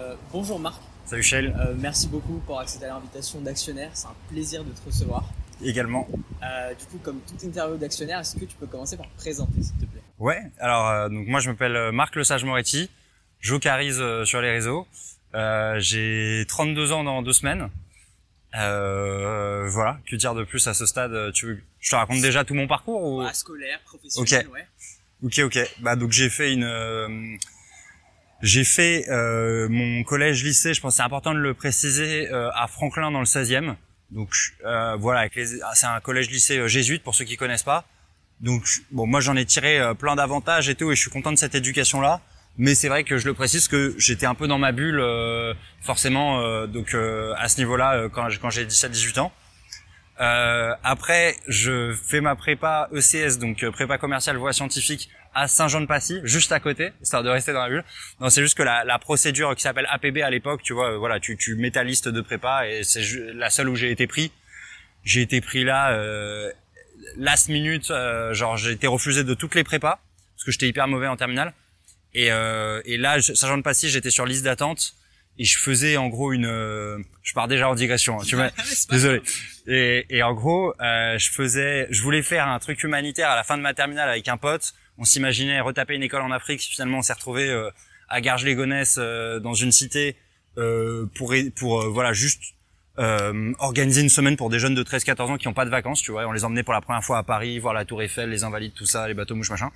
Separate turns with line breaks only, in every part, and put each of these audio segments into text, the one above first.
Euh, bonjour Marc.
Salut Michel.
Euh, merci beaucoup pour accéder à l'invitation d'actionnaire. C'est un plaisir de te recevoir.
Également.
Euh, du coup, comme toute interview d'actionnaire, est-ce que tu peux commencer par te présenter, s'il te plaît?
Ouais. Alors, euh, donc moi, je m'appelle Marc Le Sage Moretti. Je sur les réseaux. J'ai 32 ans dans deux semaines. Voilà. Que dire de plus à ce stade Tu veux, je te raconte déjà tout mon parcours ou
Bah, Scolaire, professionnel,
Ok.
ouais.
Ok, ok. Bah donc j'ai fait une, j'ai fait euh, mon collège lycée. Je pense c'est important de le préciser euh, à Franklin dans le 16e. Donc euh, voilà, ah, c'est un collège lycée euh, jésuite pour ceux qui connaissent pas. Donc bon, moi j'en ai tiré euh, plein d'avantages et tout, et je suis content de cette éducation là. Mais c'est vrai que je le précise que j'étais un peu dans ma bulle, euh, forcément. donc à ce niveau-là, quand, quand j'ai 17-18 ans. Après, je fais ma prépa ECS, donc prépa commerciale voie scientifique à Saint-Jean-de-Passy, juste à côté, histoire de rester dans la bulle. Non, c'est juste que la, la procédure qui s'appelle APB à l'époque, tu vois, euh, voilà, tu, tu mets ta liste de prépa et c'est la seule où j'ai été pris. J'ai été pris là, euh, last minute, euh, genre j'ai été refusé de toutes les prépas parce que j'étais hyper mauvais en terminale. Et, euh, et là, je- Saint-Jean-de-Passy, j'étais sur liste d'attente et je faisais en gros une, euh, je pars déjà en digression, hein, tu vois. Désolé. Et, et en gros, euh, je faisais, je voulais faire un truc humanitaire à la fin de ma terminale avec un pote. On s'imaginait retaper une école en Afrique. Finalement, on s'est retrouvé euh, à Garges-les-Gonesse euh, dans une cité euh, pour pour euh, voilà juste euh, organiser une semaine pour des jeunes de 13-14 ans qui n'ont pas de vacances. Tu vois, on les emmenait pour la première fois à Paris, voir la Tour Eiffel, les Invalides, tout ça, les bateaux mouches machin.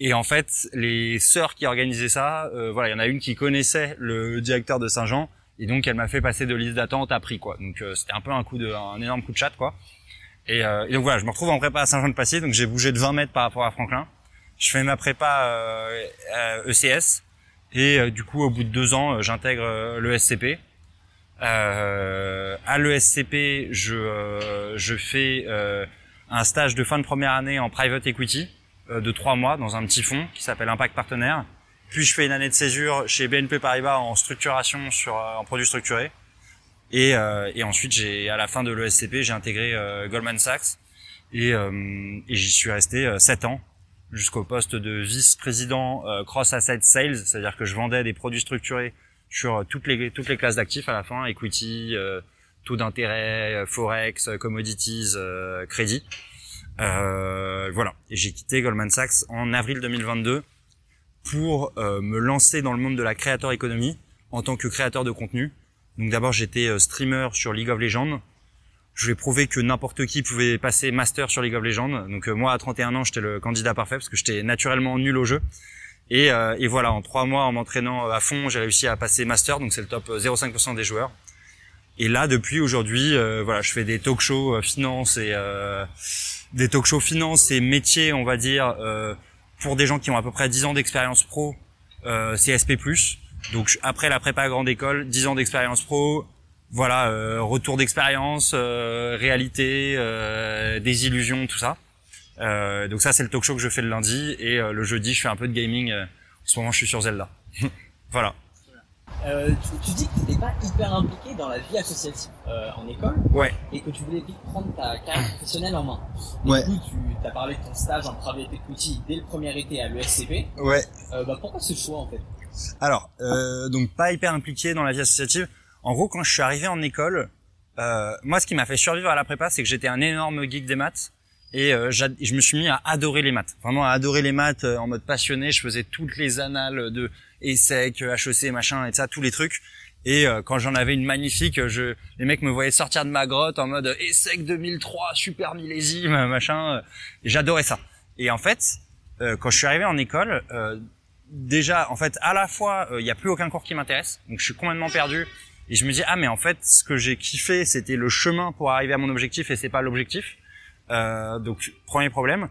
Et en fait, les sœurs qui organisaient ça, voilà, il y en a une qui connaissait le directeur de Saint-Jean, et donc elle m'a fait passer de liste d'attente à prix, quoi. Donc euh, c'était un peu un coup de, un énorme coup de chat, quoi. Et, euh, et donc voilà, je me retrouve en prépa à Saint-Jean-de-Passy, donc j'ai bougé de 20 mètres par rapport à Franklin. Je fais ma prépa euh, euh, ECS, et euh, du coup, au bout de deux ans, euh, j'intègre le SCP. Euh, à l'ESCP, je, euh, je fais euh, un stage de fin de première année en private equity de trois mois dans un petit fonds qui s'appelle Impact Partenaire. Puis je fais une année de césure chez BNP Paribas en structuration sur en produits structurés. Et, et ensuite, j'ai à la fin de l'ESCP, j'ai intégré Goldman Sachs et, et j'y suis resté sept ans jusqu'au poste de vice-président euh, cross asset sales, c'est-à-dire que je vendais des produits structurés sur euh, toutes les classes d'actifs à la fin, equity, euh, taux d'intérêt, euh, forex, commodities, euh, crédit. Voilà. J'ai quitté Goldman Sachs en avril 2022 pour me lancer dans le monde de la creator economy en tant que créateur de contenu. Donc d'abord j'étais streamer sur League of Legends. Je lui ai prouvé que n'importe qui pouvait passer master sur League of Legends. Donc euh, moi à 31 ans j'étais le candidat parfait parce que j'étais naturellement nul au jeu. Et, euh, et voilà, en trois mois, en m'entraînant à fond, j'ai réussi à passer master, donc c'est le top euh, 0,5% des joueurs. Et là, depuis aujourd'hui, euh, voilà, je fais des talk shows euh, finance et euh, des talk shows finance et métiers, on va dire, euh, pour des gens qui ont à peu près 10 ans d'expérience pro, euh, CSP+. Donc après la prépa grande école, 10 ans d'expérience pro, voilà, euh, retour d'expérience, euh, réalité, euh, désillusion, tout ça. Euh, donc ça c'est le talk show que je fais le lundi et euh, le jeudi je fais un peu de gaming. euh, en ce moment je suis sur Zelda. voilà.
Euh, tu, tu dis que tu n'étais pas hyper impliqué dans la vie associative euh, en école
Ouais.
et que tu voulais vite prendre ta carrière professionnelle en main. Et
Ouais.
Du coup, tu as parlé de ton stage en private equity dès le premier été à l'ESCP.
Ouais.
Euh, bah, pourquoi ce choix en fait?
Alors, euh, donc pas hyper impliqué dans la vie associative. En gros, quand je suis arrivé en école, euh, moi, ce qui m'a fait survivre à la prépa, c'est que j'étais un énorme geek des maths et euh, je me suis mis à adorer les maths. Vraiment à adorer les maths euh, en mode passionné. Je faisais toutes les annales de ESSEC, HEC, machin, et ça, tous les trucs. Et euh, quand j'en avais une magnifique, je, les mecs me voyaient sortir de ma grotte en mode ESSEC 2003, super millésime, machin. j'adorais ça. Et en fait, euh, quand je suis arrivé en école, euh, déjà, en fait, à la fois, il y a plus aucun cours qui m'intéresse, donc je suis complètement perdu. Et je me dis ah mais en fait, ce que j'ai kiffé, c'était le chemin pour arriver à mon objectif et c'est pas l'objectif. Euh, donc premier problème.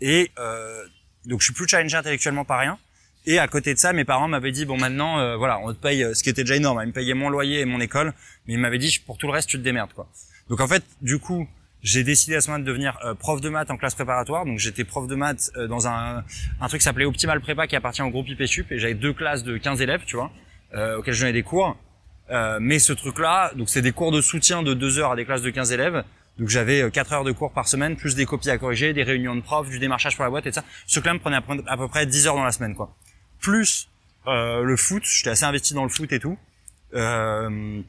Et euh, donc je suis plus challengé intellectuellement par rien. Et à côté de ça, mes parents m'avaient dit bon maintenant, euh, voilà, on te paye, euh, ce qui était déjà énorme, hein, ils me payaient mon loyer et mon école, mais ils m'avaient dit pour tout le reste tu te démerdes quoi. Donc en fait, du coup, j'ai décidé à ce moment de devenir euh, prof de maths en classe préparatoire. Donc j'étais prof de maths euh, dans un, un truc qui s'appelait Optimal Prépa qui appartient au groupe IPSUP et j'avais deux classes de 15 élèves, tu vois, euh, auxquels je donnais des cours. Euh, mais ce truc-là, donc c'est des cours de soutien de deux heures à des classes de 15 élèves. Donc j'avais euh, quatre heures de cours par semaine, plus des copies à corriger, des réunions de profs, du démarchage pour la boîte et ça. Ce truc-là me prenait à peu près 10 heures dans la semaine, quoi. Plus euh, le foot, j'étais assez investi dans le foot et tout. Euh,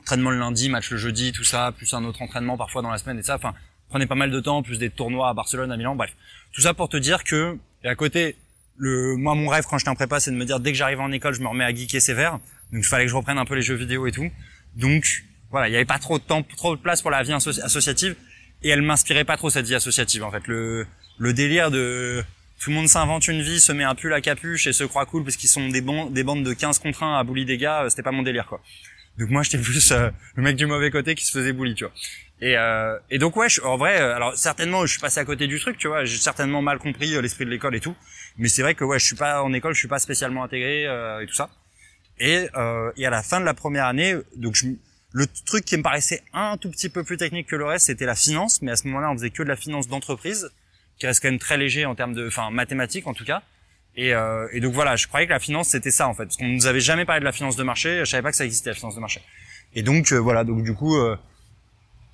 entraînement le lundi, match le jeudi, tout ça, plus un autre entraînement parfois dans la semaine et ça. Enfin, prenait pas mal de temps, plus des tournois à Barcelone, à Milan, bref. Tout ça pour te dire que, et à côté, le, moi, mon rêve quand j'étais en prépa, c'est de me dire, dès que j'arrive en école, je me remets à geeker sévère. Donc, il fallait que je reprenne un peu les jeux vidéo et tout. Donc, voilà, il y avait pas trop de temps, trop de place pour la vie associative. Et elle m'inspirait pas trop, cette vie associative, en fait. Le, le délire de, tout le monde s'invente une vie, se met un pull à capuche et se croit cool parce qu'ils sont des, bons, des bandes de 15 contre 1 à bully des gars, euh, c'était pas mon délire, quoi. Donc moi, j'étais plus euh, le mec du mauvais côté qui se faisait bully, tu vois. Et, euh, et donc ouais, en vrai, euh, alors certainement, je suis passé à côté du truc, tu vois. J'ai certainement mal compris euh, l'esprit de l'école et tout. Mais c'est vrai que ouais, je suis pas en école, je suis pas spécialement intégré et tout ça. Et, et à la fin de la première année, donc je, le truc qui me paraissait un tout petit peu plus technique que le reste, c'était la finance. Mais à ce moment-là, on faisait que de la finance d'entreprise, qui reste quand même très léger en termes de, enfin mathématiques en tout cas. Et, euh, et, donc voilà, je croyais que la finance c'était ça en fait, parce qu'on nous avait jamais parlé de la finance de marché. Je savais pas que ça existait la finance de marché. Et donc voilà, donc du coup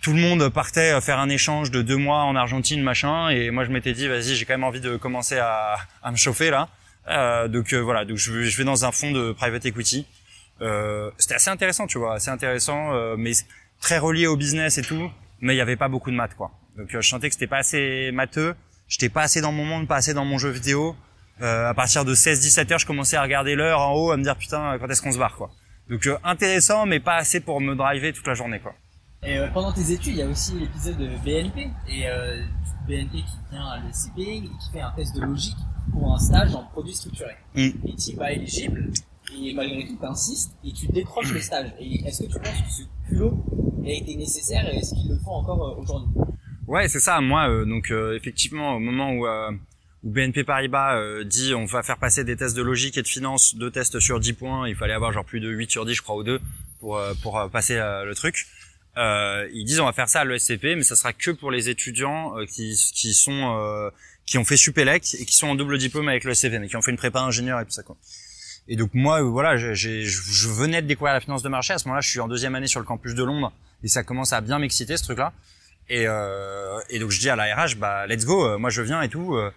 tout le monde partait faire un échange de deux mois en Argentine, machin, et moi je m'étais dit, vas-y, j'ai quand même envie de commencer à, à me chauffer là. Euh, donc euh, voilà, donc je, je, vais dans un fonds de private equity. Euh, C'était assez intéressant, tu vois, assez intéressant, euh, mais très relié au business et tout, mais il y avait pas beaucoup de maths, quoi. Donc euh, je sentais que c'était pas assez matheux, j'étais pas assez dans mon monde, pas assez dans mon jeu vidéo. à partir de 16-17 heures, je commençais à regarder l'heure en haut, à me dire putain, quand est-ce qu'on se barre, quoi. Donc intéressant, mais pas assez pour me driver toute la journée, quoi.
Et pendant tes études, il y a aussi l'épisode de BNP et BNP qui vient à l'ECP et qui fait un test de logique pour un stage en produit structuré. Mm. Et tu pas éligible et malgré tout tu insistes et tu décroches le stage. Et est-ce que tu penses que ce culot a été nécessaire et est-ce qu'ils le font encore euh, aujourd'hui?
Ouais, c'est ça. Moi, euh, donc euh, effectivement, au moment où, où BNP Paribas dit on va faire passer des tests de logique et de finance, deux tests sur 10 points, il fallait avoir genre plus de 8 sur 10, je crois, ou deux pour pour passer le truc. Euh, ils disent on va faire ça à l'ESCP, mais ça sera que pour les étudiants euh, qui, qui sont euh, qui ont fait Supélec et qui sont en double diplôme avec l'ESCP, mais qui ont fait une prépa ingénieur et tout ça quoi. Et donc moi, euh, voilà, je venais de découvrir la finance de marché. À ce moment-là, je suis en deuxième année sur le campus de Londres et ça commence à bien m'exciter ce truc-là. Et, euh, et donc je dis à la RH, bah let's go, moi je viens et tout. Euh,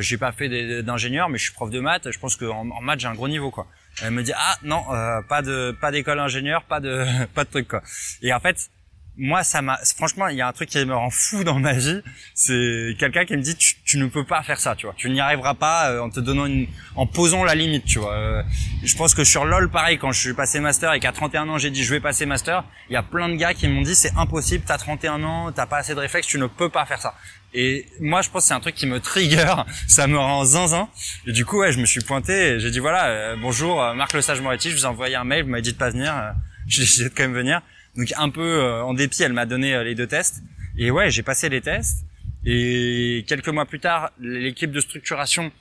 j'ai pas fait d'ingénieur, mais je suis prof de maths. Je pense qu'en en maths j'ai un gros niveau quoi. Elle me dit ah non, pas de pas d'école ingénieur, pas de pas de truc quoi. Et en fait, moi ça m'a franchement il y a un truc qui me rend fou dans ma vie c'est quelqu'un qui me dit tu, tu, ne peux pas faire ça tu vois. Tu n'y arriveras pas euh, en te donnant une en posant la limite tu vois. Euh, je pense que sur lol pareil quand je suis passé master et qu'à 31 ans j'ai dit je vais passer master il y a plein de gars qui m'ont dit c'est impossible t'as 31 ans t'as pas assez de réflexes tu ne peux pas faire ça. Et moi je pense que c'est un truc qui me trigger ça me rend zinzin. Et du coup ouais je me suis pointé et j'ai dit voilà euh, bonjour Marc Le Sage Moretti je vous ai envoyé un mail vous m'avez dit de pas venir j'ai décidé de quand même venir donc un peu euh, en dépit, elle m'a donné euh, les deux tests. Et ouais, j'ai passé les tests. Et quelques mois plus tard, l'équipe de structuration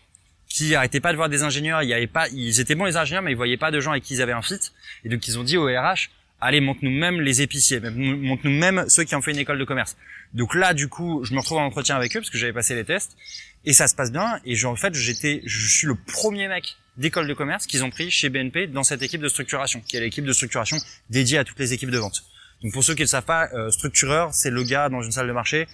qui arrêtait pas de voir des ingénieurs, il y avait pas, ils étaient bons les ingénieurs, mais ils voyaient pas de gens avec qui ils avaient un fit. Et donc ils ont dit au RH, allez montre-nous même les épiciers, montre-nous même ceux qui ont fait une école de commerce. Donc là, du coup, je me retrouve en entretien avec eux parce que j'avais passé les tests et ça se passe bien. Et en fait, j'étais, je suis le premier mec d'école de commerce qu'ils ont pris chez BNP dans cette équipe de structuration, qui est l'équipe de structuration dédiée à toutes les équipes de vente. Donc pour ceux qui ne le savent pas, euh, structureur, c'est le gars dans une salle de marché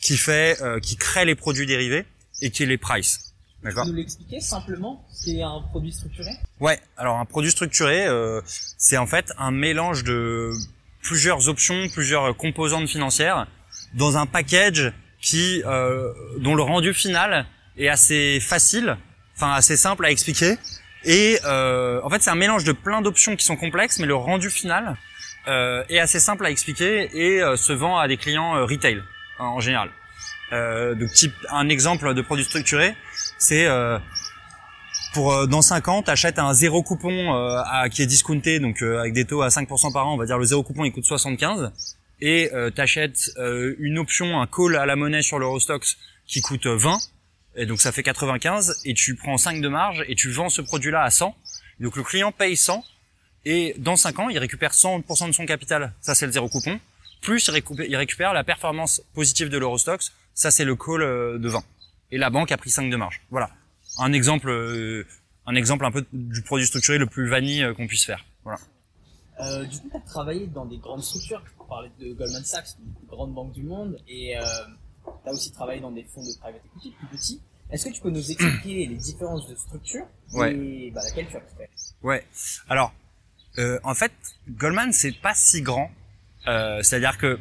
qui fait, euh, qui crée les produits dérivés et qui les price.
D'accord? Nous l'expliquer simplement? Ce qu'est un produit structuré?
Ouais. Alors un produit structuré, euh, c'est en fait un mélange de plusieurs options, plusieurs composantes financières dans un package qui, euh, dont le rendu final est assez facile enfin assez simple à expliquer. Et euh, en fait, c'est un mélange de plein d'options qui sont complexes, mais le rendu final euh, est assez simple à expliquer et euh, se vend à des clients retail en général. Donc, type un exemple de produit structuré, c'est pour dans 5 ans, tu achètes un zéro coupon qui est discounté, donc avec des taux à 5% par an, on va dire le zéro coupon il coûte 75, et tu achètes une option, un call à la monnaie sur l'Eurostox qui coûte 20, et donc ça fait 95 et tu prends 5 de marge et tu vends ce produit-là à 100. Donc le client paye 100 et dans 5 ans, il récupère 100% de son capital. Ça c'est le zéro coupon. Plus il récupère la performance positive de l'Eurostox. Ça c'est le call euh, de 20. Et la banque a pris 5 de marge. Voilà. Un exemple euh, un exemple un peu du produit structuré le plus vanille euh, qu'on puisse faire. Voilà.
Euh, du coup, tu as travaillé dans des grandes structures. On parlait de Goldman Sachs, une des grandes banques du monde, et euh, tu as aussi travaillé dans des fonds de private equity plus petits. Est-ce que tu peux nous expliquer les différences de structure
ouais.
et bah, laquelle tu as fait
Ouais. Alors, euh, En fait, Goldman c'est pas si grand. Euh, C'est-à-dire que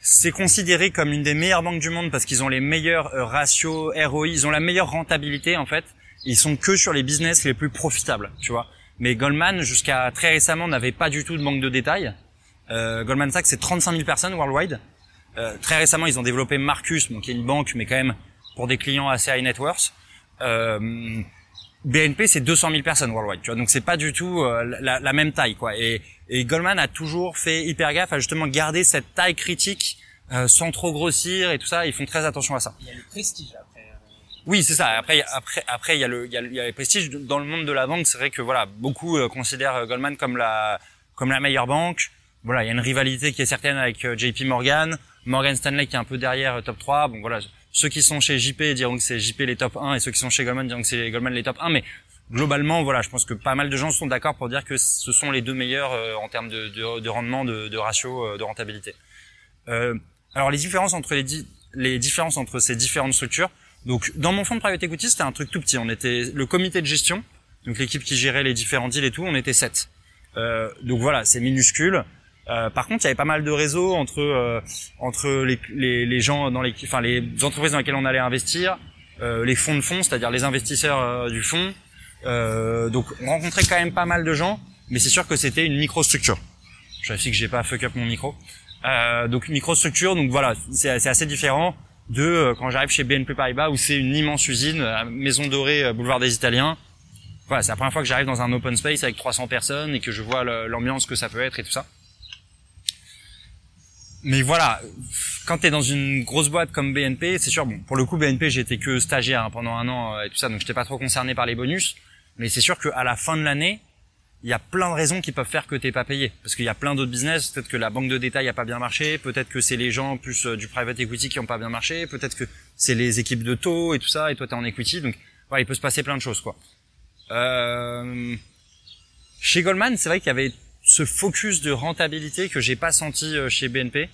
c'est considéré comme une des meilleures banques du monde parce qu'ils ont les meilleurs euh, ratios ROI, ils ont la meilleure rentabilité en fait. Ils sont que sur les business les plus profitables, tu vois. Mais Goldman jusqu'à très récemment n'avait pas du tout de banque de détail. Euh, Goldman Sachs c'est 35 000 personnes worldwide. Euh, très récemment ils ont développé Marcus, qui est une banque mais quand même pour des clients assez high net worth. Euh, BNP c'est 200 000 personnes worldwide, tu vois. Donc c'est pas du tout euh, la, la, même taille, quoi. Et, et, Goldman a toujours fait hyper gaffe à justement garder cette taille critique euh, sans trop grossir et tout ça. Ils font très attention à ça.
Il y a le prestige après. Euh,
oui, c'est ça. Après, après, après, il y a le, il y a, il y a le prestige dans le monde de la banque. C'est vrai que voilà, beaucoup euh, considèrent Goldman comme la, comme la meilleure banque. Voilà, il y a une rivalité qui est certaine avec JP Morgan, Morgan Stanley qui est un peu derrière top 3. Bon voilà, ceux qui sont chez JP diront que c'est JP les top 1 et ceux qui sont chez Goldman diront que c'est Goldman les top 1. Mais globalement, voilà, je pense que pas mal de gens sont d'accord pour dire que ce sont les deux meilleurs euh, en termes de, de, de rendement, de, de, ratio, euh, de rentabilité. Euh, alors les différences entre les, les différences entre ces différentes structures. Donc dans mon fonds de private equity, c'était un truc tout petit. On était le comité de gestion, donc l'équipe qui gérait les différents deals et tout, on était sept. Euh, donc voilà, c'est minuscule. Euh, par contre, il y avait pas mal de réseaux entre euh, entre les, les, les, gens dans les enfin les entreprises dans lesquelles on allait investir, euh, les fonds de fonds, c'est-à-dire les investisseurs euh, du fonds. Euh, donc, on rencontrait quand même pas mal de gens, mais c'est sûr que c'était une microstructure. Je vérifie que j'ai pas fuck up mon micro. donc microstructure, donc voilà, c'est assez différent de quand j'arrive chez BNP Paribas où c'est une immense usine, Maison Dorée, boulevard des Italiens. Voilà, c'est la première fois que j'arrive dans un open space avec 300 personnes et que je vois l'ambiance que ça peut être et tout ça mais voilà, quand t'es dans une grosse boîte comme BNP, c'est sûr. Bon, pour le coup, BNP, j'étais que stagiaire hein, pendant un an euh, et tout ça, donc j'étais pas trop concerné par les bonus. Mais c'est sûr qu'à la fin de l'année, il y a plein de raisons qui peuvent faire que t'es pas payé. Parce qu'il y a plein d'autres business. Peut-être que la banque de détail a pas bien marché. Peut-être que c'est les gens plus euh, du private equity qui ont pas bien marché. Peut-être que c'est les équipes de taux et tout ça. Et toi, t'es en equity. Donc, voilà, il peut se passer plein de choses, quoi. Euh... Chez Goldman, c'est vrai qu'il y avait ce focus de rentabilité que j'ai pas senti euh, chez BNP,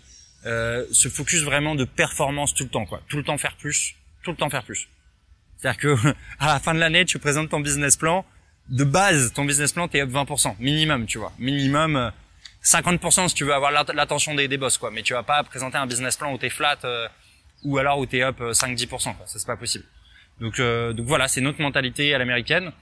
euh, ce focus vraiment de performance tout le temps, quoi. Tout le temps faire plus, tout le temps faire plus. C'est-à-dire que à la fin de l'année, tu présentes ton business plan. De base, ton business plan, t'es up 20%, minimum, tu vois. Minimum 50% euh, si tu veux avoir l'attention des, des boss, quoi. Mais tu vas pas présenter un business plan où t'es flat ou alors où t'es up 5-10%, quoi. Ça, c'est pas possible. Donc, donc voilà, c'est notre mentalité à l'américaine.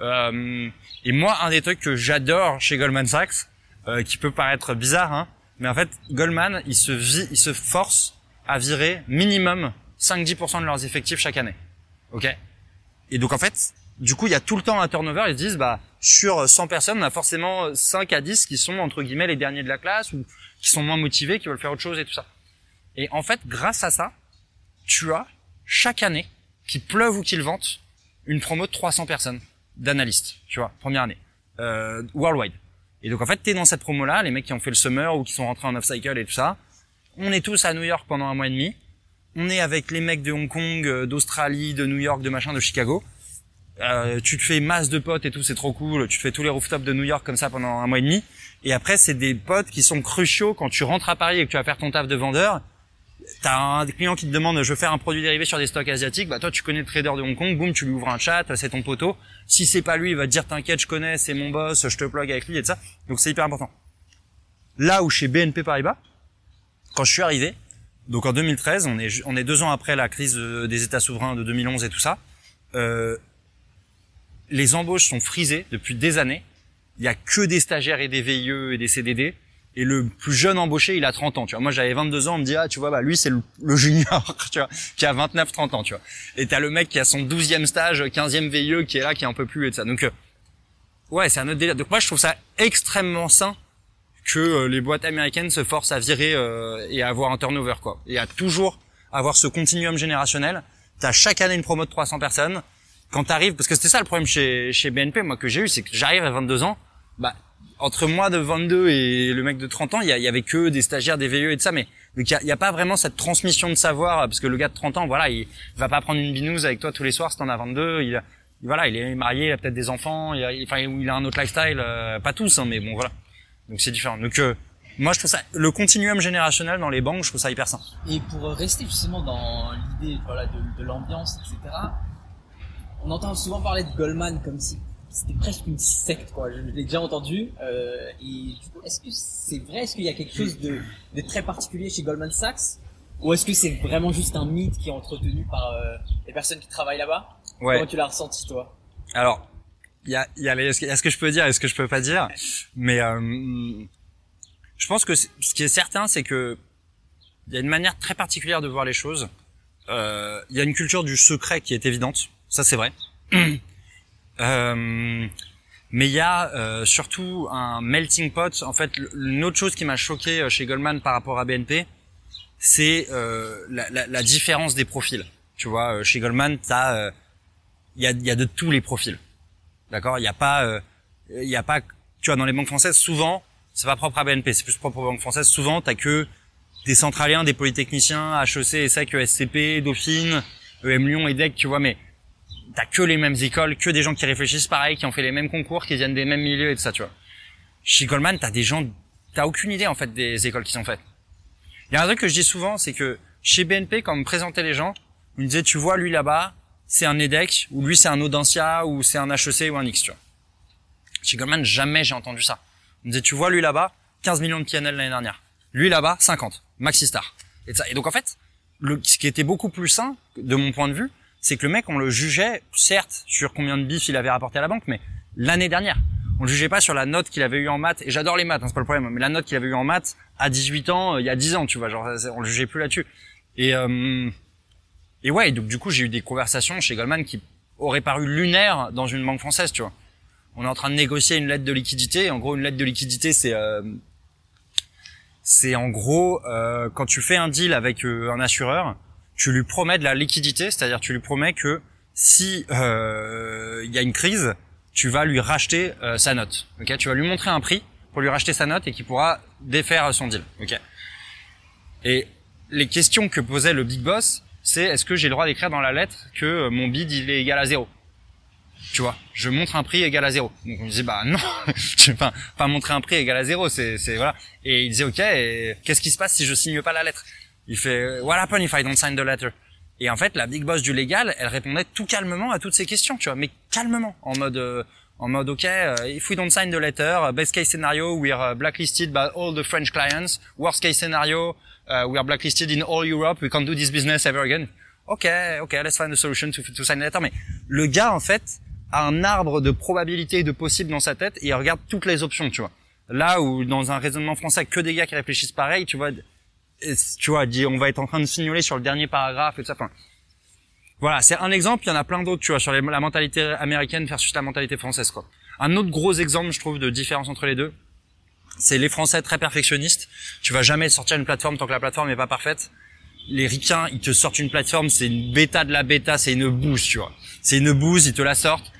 Euh, et moi, un des trucs que j'adore chez Goldman Sachs, euh, qui peut paraître bizarre, hein, mais en fait, Goldman, il se vit, il se force à virer minimum 5-10% de leurs effectifs chaque année. Ok? Et donc en fait, du coup, il y a tout le temps un turnover. Ils se disent, bah, sur 100 personnes, on a forcément 5 à 10 qui sont entre guillemets les derniers de la classe ou qui sont moins motivés, qui veulent faire autre chose et tout ça. Et en fait, grâce à ça, tu as chaque année, qu'il pleuve ou qu'il vente, une promo de 300 personnes d'analystes, tu vois, première année, euh, worldwide. Et donc en fait, t'es dans cette promo-là, les mecs qui ont fait le summer ou qui sont rentrés en off-cycle et tout ça. On est tous à New York pendant un mois et demi. On est avec les mecs de Hong Kong, euh, d'Australie, de New York, de machin, de Chicago. Euh, tu te fais masse de potes et tout, c'est trop cool. Tu te fais tous les rooftops de New York comme ça pendant un mois et demi. Et après, c'est des potes qui sont cruciaux quand tu rentres à Paris et que tu vas faire ton taf de vendeur t'as un client qui te demande je veux faire un produit dérivé sur des stocks asiatiques, bah toi tu connais le trader de Hong Kong, boum, tu lui ouvres un chat, c'est ton poteau. Si c'est pas lui, il va te dire t'inquiète, je connais, c'est mon boss, je te plug avec lui et tout ça. Donc c'est hyper important. Là où chez BNP Paribas, quand je suis arrivé, donc en 2013, on est on est deux ans après la crise des États souverains de 2011 et tout ça, euh, les embauches sont frisées depuis des années. Il y a que des stagiaires et des VIE et des CDD et le plus jeune embauché, il a 30 ans, tu vois. Moi, j'avais 22 ans, on me dit, ah, tu vois, bah, lui, c'est le, junior, tu vois, qui a 29, 30 ans, tu vois. Et t'as le mec qui a son 12e stage, 15e VIE, qui est là, qui est un peu plus, et de ça. Donc, euh, ouais, c'est un autre délire. Donc, moi, je trouve ça extrêmement sain que euh, les boîtes américaines se forcent à virer euh, et à avoir un turnover, quoi. Et à toujours avoir ce continuum générationnel. T'as chaque année une promo de 300 personnes. Quand t'arrives, parce que c'était ça le problème chez, chez BNP, moi, que j'ai eu, c'est que j'arrive à 22 ans, bah, entre moi de 22 et le mec de 30 ans, il y, avait que des stagiaires, des VE et de ça, mais il n'y a, pas vraiment cette transmission de savoir, parce que le gars de 30 ans, voilà, il, va pas prendre une binouse avec toi tous les soirs si t'en as 22, il, voilà, il est marié, il a peut-être des enfants, il a, enfin, il a un autre lifestyle, euh, pas tous, hein, mais bon, voilà. Donc c'est différent. Donc euh, moi, je trouve ça, le continuum générationnel dans les banques, je trouve ça hyper sain.
Et pour rester justement dans l'idée, voilà, de l'ambiance, etc. On entend souvent parler de Goldman comme si c'était presque une secte quoi. Je l'ai déjà entendu. Euh, et du coup, est-ce que c'est vrai? Est-ce qu'il y a quelque chose de, de très particulier chez Goldman Sachs? Ou est-ce que c'est vraiment juste un mythe qui est entretenu par euh, les personnes qui travaillent là-bas? Ouais. Comment tu l'as ressenti toi?
Alors, il y a, y, a y a ce que je peux dire et ce que je peux pas dire, mais euh, je pense que ce qui est certain, c'est que il y a une manière très particulière de voir les choses. Euh, il y a une culture du secret qui est évidente, ça c'est vrai. Euh, mais il y a euh, surtout un melting pot. En fait, une autre chose qui m'a choqué euh, chez Goldman par rapport à BNP, c'est euh, la, la, la, différence des profils. Tu vois, euh, chez Goldman, t'as, il y a, y a de tous les profils. D'accord, il n'y a pas, il y a pas, tu vois, dans les banques françaises, souvent, c'est pas propre à BNP, c'est plus propre aux banques françaises. Souvent, t'as que des centraliens, des polytechniciens, HEC, ESSEC, ESCP, Dauphine, EM Lyon, EDEC, tu vois, mais t'as que les mêmes écoles, que des gens qui réfléchissent pareil, qui ont fait les mêmes concours, qui viennent des mêmes milieux et tout ça, tu vois. Chez Goldman, t'as des gens, t'as aucune idée en fait des écoles qui sont faites. Il y a un truc que je dis souvent, c'est que chez BNP, quand on me présentait les gens, on me disait, tu vois, lui là-bas, c'est un EDEC, ou lui c'est un Audencia, ou c'est un HEC ou un X, tu vois. Chez Goldman, jamais j'ai entendu ça. On me disait, tu vois, lui là-bas, 15 millions de PNL l'année dernière. Lui là-bas, 50. Maxi Star. Et, ça. et donc en fait, le, ce qui était beaucoup plus sain, de mon point de vue, c'est que le mec, on le jugeait, certes, sur combien de bif il avait rapporté à la banque, mais l'année dernière. On le jugeait pas sur la note qu'il avait eu en maths, et j'adore les maths, hein, c'est pas le problème, mais la note qu'il avait eu en maths à 18 ans, euh, il y a 10 ans, tu vois, genre, on le jugeait plus là-dessus. Et, euh, et ouais, donc du coup, j'ai eu des conversations chez Goldman qui auraient paru lunaires dans une banque française, tu vois. On est en train de négocier une lettre de liquidité, en gros, une lettre de liquidité, c'est... Euh, c'est en gros, euh, quand tu fais un deal avec euh, un assureur, tu lui promets de la liquidité, c'est-à-dire tu lui promets que si euh, il y a une crise, tu vas lui racheter euh, sa note. Ok, tu vas lui montrer un prix pour lui racheter sa note et qui pourra défaire son deal. Ok? Et les questions que posait le big boss, c'est est-ce que j'ai le droit d'écrire dans la lettre que euh, mon bid il est égal à zéro? Tu vois, je montre un prix égal à zéro. Donc on disait bah non, vais pas, pas montrer un prix égal à zéro, c'est voilà. Et il disait ok, qu'est-ce qui se passe si je signe pas la lettre? Il fait What happens if I don't sign the letter? Et en fait, la big boss du légal, elle répondait tout calmement à toutes ces questions, tu vois, mais calmement, en mode euh, en mode OK, uh, if we don't sign the letter, uh, best case scenario, we are uh, blacklisted by all the French clients. Worst case scenario, uh, we are blacklisted in all Europe. We can't do this business ever again. OK, OK, let's find a solution to, to sign the letter. Mais le gars, en fait, a un arbre de probabilités et de possibles dans sa tête et il regarde toutes les options, tu vois. Là où dans un raisonnement français, que des gars qui réfléchissent pareil, tu vois, tu vois, on va être en train de signaler sur le dernier paragraphe et tout ça. Voilà, c'est un exemple. Il y en a plein d'autres, tu vois, sur la mentalité américaine versus la mentalité française, quoi. Un autre gros exemple, je trouve, de différence entre les deux, c'est les Français très perfectionnistes. Tu vas jamais sortir une plateforme tant que la plateforme n'est pas parfaite. Les ricains, ils te sortent une plateforme, c'est une bêta de la bêta, c'est une bouse, tu vois. C'est une bouse, ils te la sortent.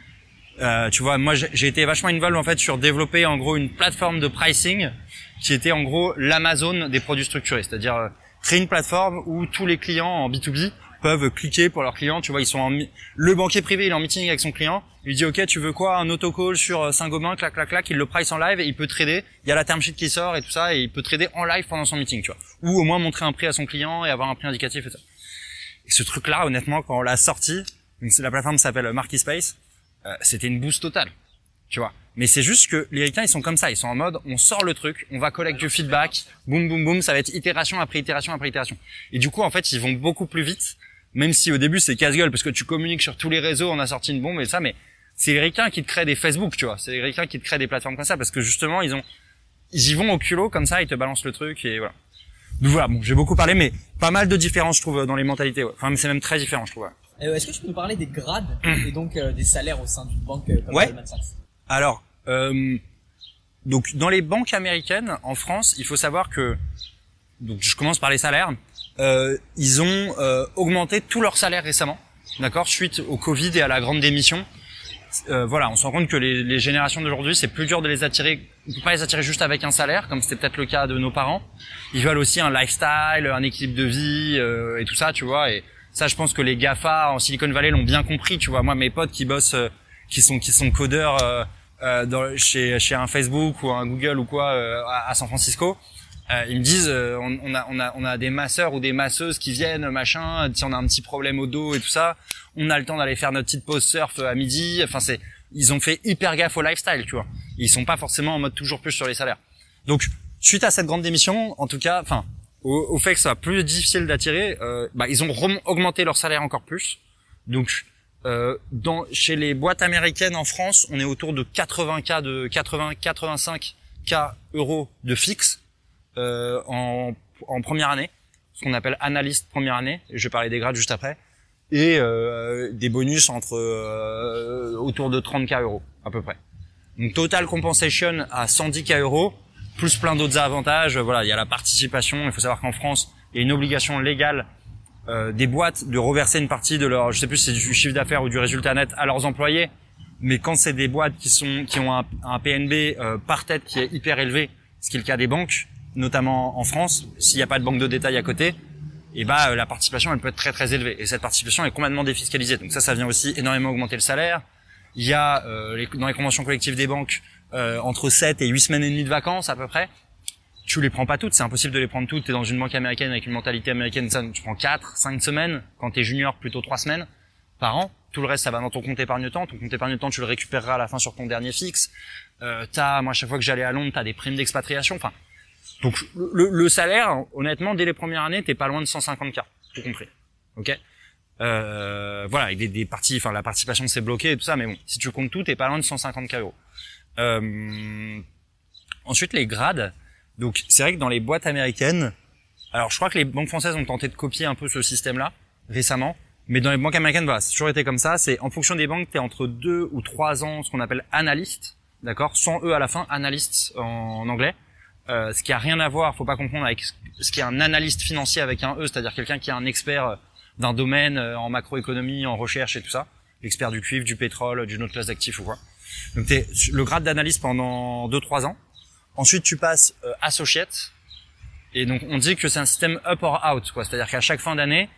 Euh, tu vois, moi j'ai été vachement involved en fait sur développer en gros une plateforme de pricing qui était en gros l'Amazon des produits structurés, c'est-à-dire euh, créer une plateforme où tous les clients en B2B peuvent cliquer pour leurs clients. Tu vois, ils sont en le banquier privé, il est en meeting avec son client. Il dit OK, tu veux quoi? Un autocall sur euh, Saint-Gobain, clac clac clac, il le price en live et il peut trader. Il y a la term sheet qui sort et tout ça et il peut trader en live pendant son meeting, tu vois. Ou au moins montrer un prix à son client et avoir un prix indicatif et ça. Et ce truc-là, honnêtement, quand on l'a sorti, la plateforme s'appelle Marketplace, euh, c'était une boost totale, tu vois. Mais c'est juste que les ricains, ils sont comme ça. Ils sont en mode, on sort le truc, on va collecter du feedback, boum, boum, boum, ça va être itération après itération après itération. Et du coup, en fait, ils vont beaucoup plus vite, même si au début, c'est casse-gueule, parce que tu communiques sur tous les réseaux, on a sorti une bombe et ça, mais c'est les ricains qui te créent des Facebook, tu vois. C'est les ricains qui te créent des plateformes comme ça, parce que justement, ils ont, ils y vont au culot, comme ça, ils te balancent le truc, et voilà. Donc voilà, bon, j'ai beaucoup parlé, mais pas mal de différences, je trouve, dans les mentalités, ouais. Enfin, c'est même très différent, je trouve,
euh, Est-ce que tu peux nous parler des grades et donc euh, des salaires au sein d'une banque euh, comme
ouais. Goldman Sachs? Alors, euh, donc dans les banques américaines en France, il faut savoir que donc je commence par les salaires. Euh, ils ont euh, augmenté tous leurs salaires récemment, d'accord, suite au Covid et à la grande démission. Euh, voilà, on se rend compte que les, les générations d'aujourd'hui, c'est plus dur de les attirer. On peut pas les attirer juste avec un salaire, comme c'était peut-être le cas de nos parents. Ils veulent aussi un lifestyle, un équilibre de vie euh, et tout ça, tu vois. Et ça, je pense que les Gafa en Silicon Valley l'ont bien compris, tu vois. Moi, mes potes qui bossent, euh, qui sont qui sont codeurs euh, dans, chez chez un Facebook ou un Google ou quoi euh, à, San Francisco, euh, ils me disent on, on, a on a on a des masseurs ou des masseuses qui viennent machin si on a un petit problème au dos et tout ça on a le temps d'aller faire notre petite pause surf à midi enfin c'est ils ont fait hyper gaffe au lifestyle, tu vois. Ils sont pas forcément en mode toujours plus sur les salaires. Donc, suite à cette grande démission, en tout cas, enfin, au, fait que ça soit plus difficile d'attirer, euh, bah, ils ont augmenté leur salaire encore plus. Donc, euh, dans, chez les boîtes américaines en France, on est autour de 80 k de 80 85 k euros de fixe euh, en, en première année, ce qu'on appelle analyste première année. Je vais parler des grades juste après et euh, des bonus entre euh, autour de 30K euros à peu près. Donc total compensation à 110K euros, plus plein d'autres avantages. Voilà, il y a la participation. Il faut savoir qu'en France, il y a une obligation légale euh, des boîtes de reverser une partie de leur, je sais plus c'est du chiffre d'affaires ou du résultat net à leurs employés. Mais quand c'est des boîtes qui sont qui ont un, PNB euh, par tête qui est hyper élevé, ce qui est le cas des banques, notamment en France, s'il n'y a pas de banque de détail à côté, et bah euh, la participation elle peut être très très élevée. Et cette participation est complètement défiscalisée. Donc ça ça vient aussi énormément augmenter le salaire. Il y a euh, dans les conventions collectives des banques euh, entre 7 et 8 semaines et demie de vacances à peu près tu les prends pas toutes. C'est impossible de les prendre toutes. Tu es dans une banque américaine avec une mentalité américaine ça tu prends 4 5 semaines. Quand tu es junior plutôt 3 semaines par an. Tout le reste ça va dans ton compte épargne-temps ton compte épargne-temps tu le récupéreras à la fin sur ton dernier fixe. Euh, t'as moi chaque fois que j'allais à Londres t'as des primes d'expatriation. Enfin donc le, salaire, honnêtement, dès les premières années, t'es pas loin de 150K, tout compris. Ok? Euh, Voilà, avec des, parties, enfin la participation c'est bloqué et tout ça, mais bon, si tu comptes tout, t'es pas loin de 150K euros. Euh, ensuite, les grades. Donc c'est vrai que dans les boîtes américaines, alors je crois que les banques françaises ont tenté de copier un peu ce système-là récemment, mais dans les banques américaines, voilà, c'est toujours été comme ça. C'est en fonction des banques, t'es entre deux ou trois ans, ce qu'on appelle analyste, d'accord, sans eux à la fin, analyste en anglais. Euh, ce qui a rien à voir, faut pas comprendre avec ce qui est un analyste financier avec un E, c'est-à-dire quelqu'un qui est un expert euh, d'un domaine euh, en macroéconomie, en recherche et tout ça, l'expert du cuivre, du pétrole, d'une autre classe d'actifs ou quoi. Donc t'es le grade d'analyste pendant 2-3 ans. Ensuite tu passes associate. Et donc on dit que c'est un système up or out, quoi. C'est-à-dire qu'à chaque fin d'année,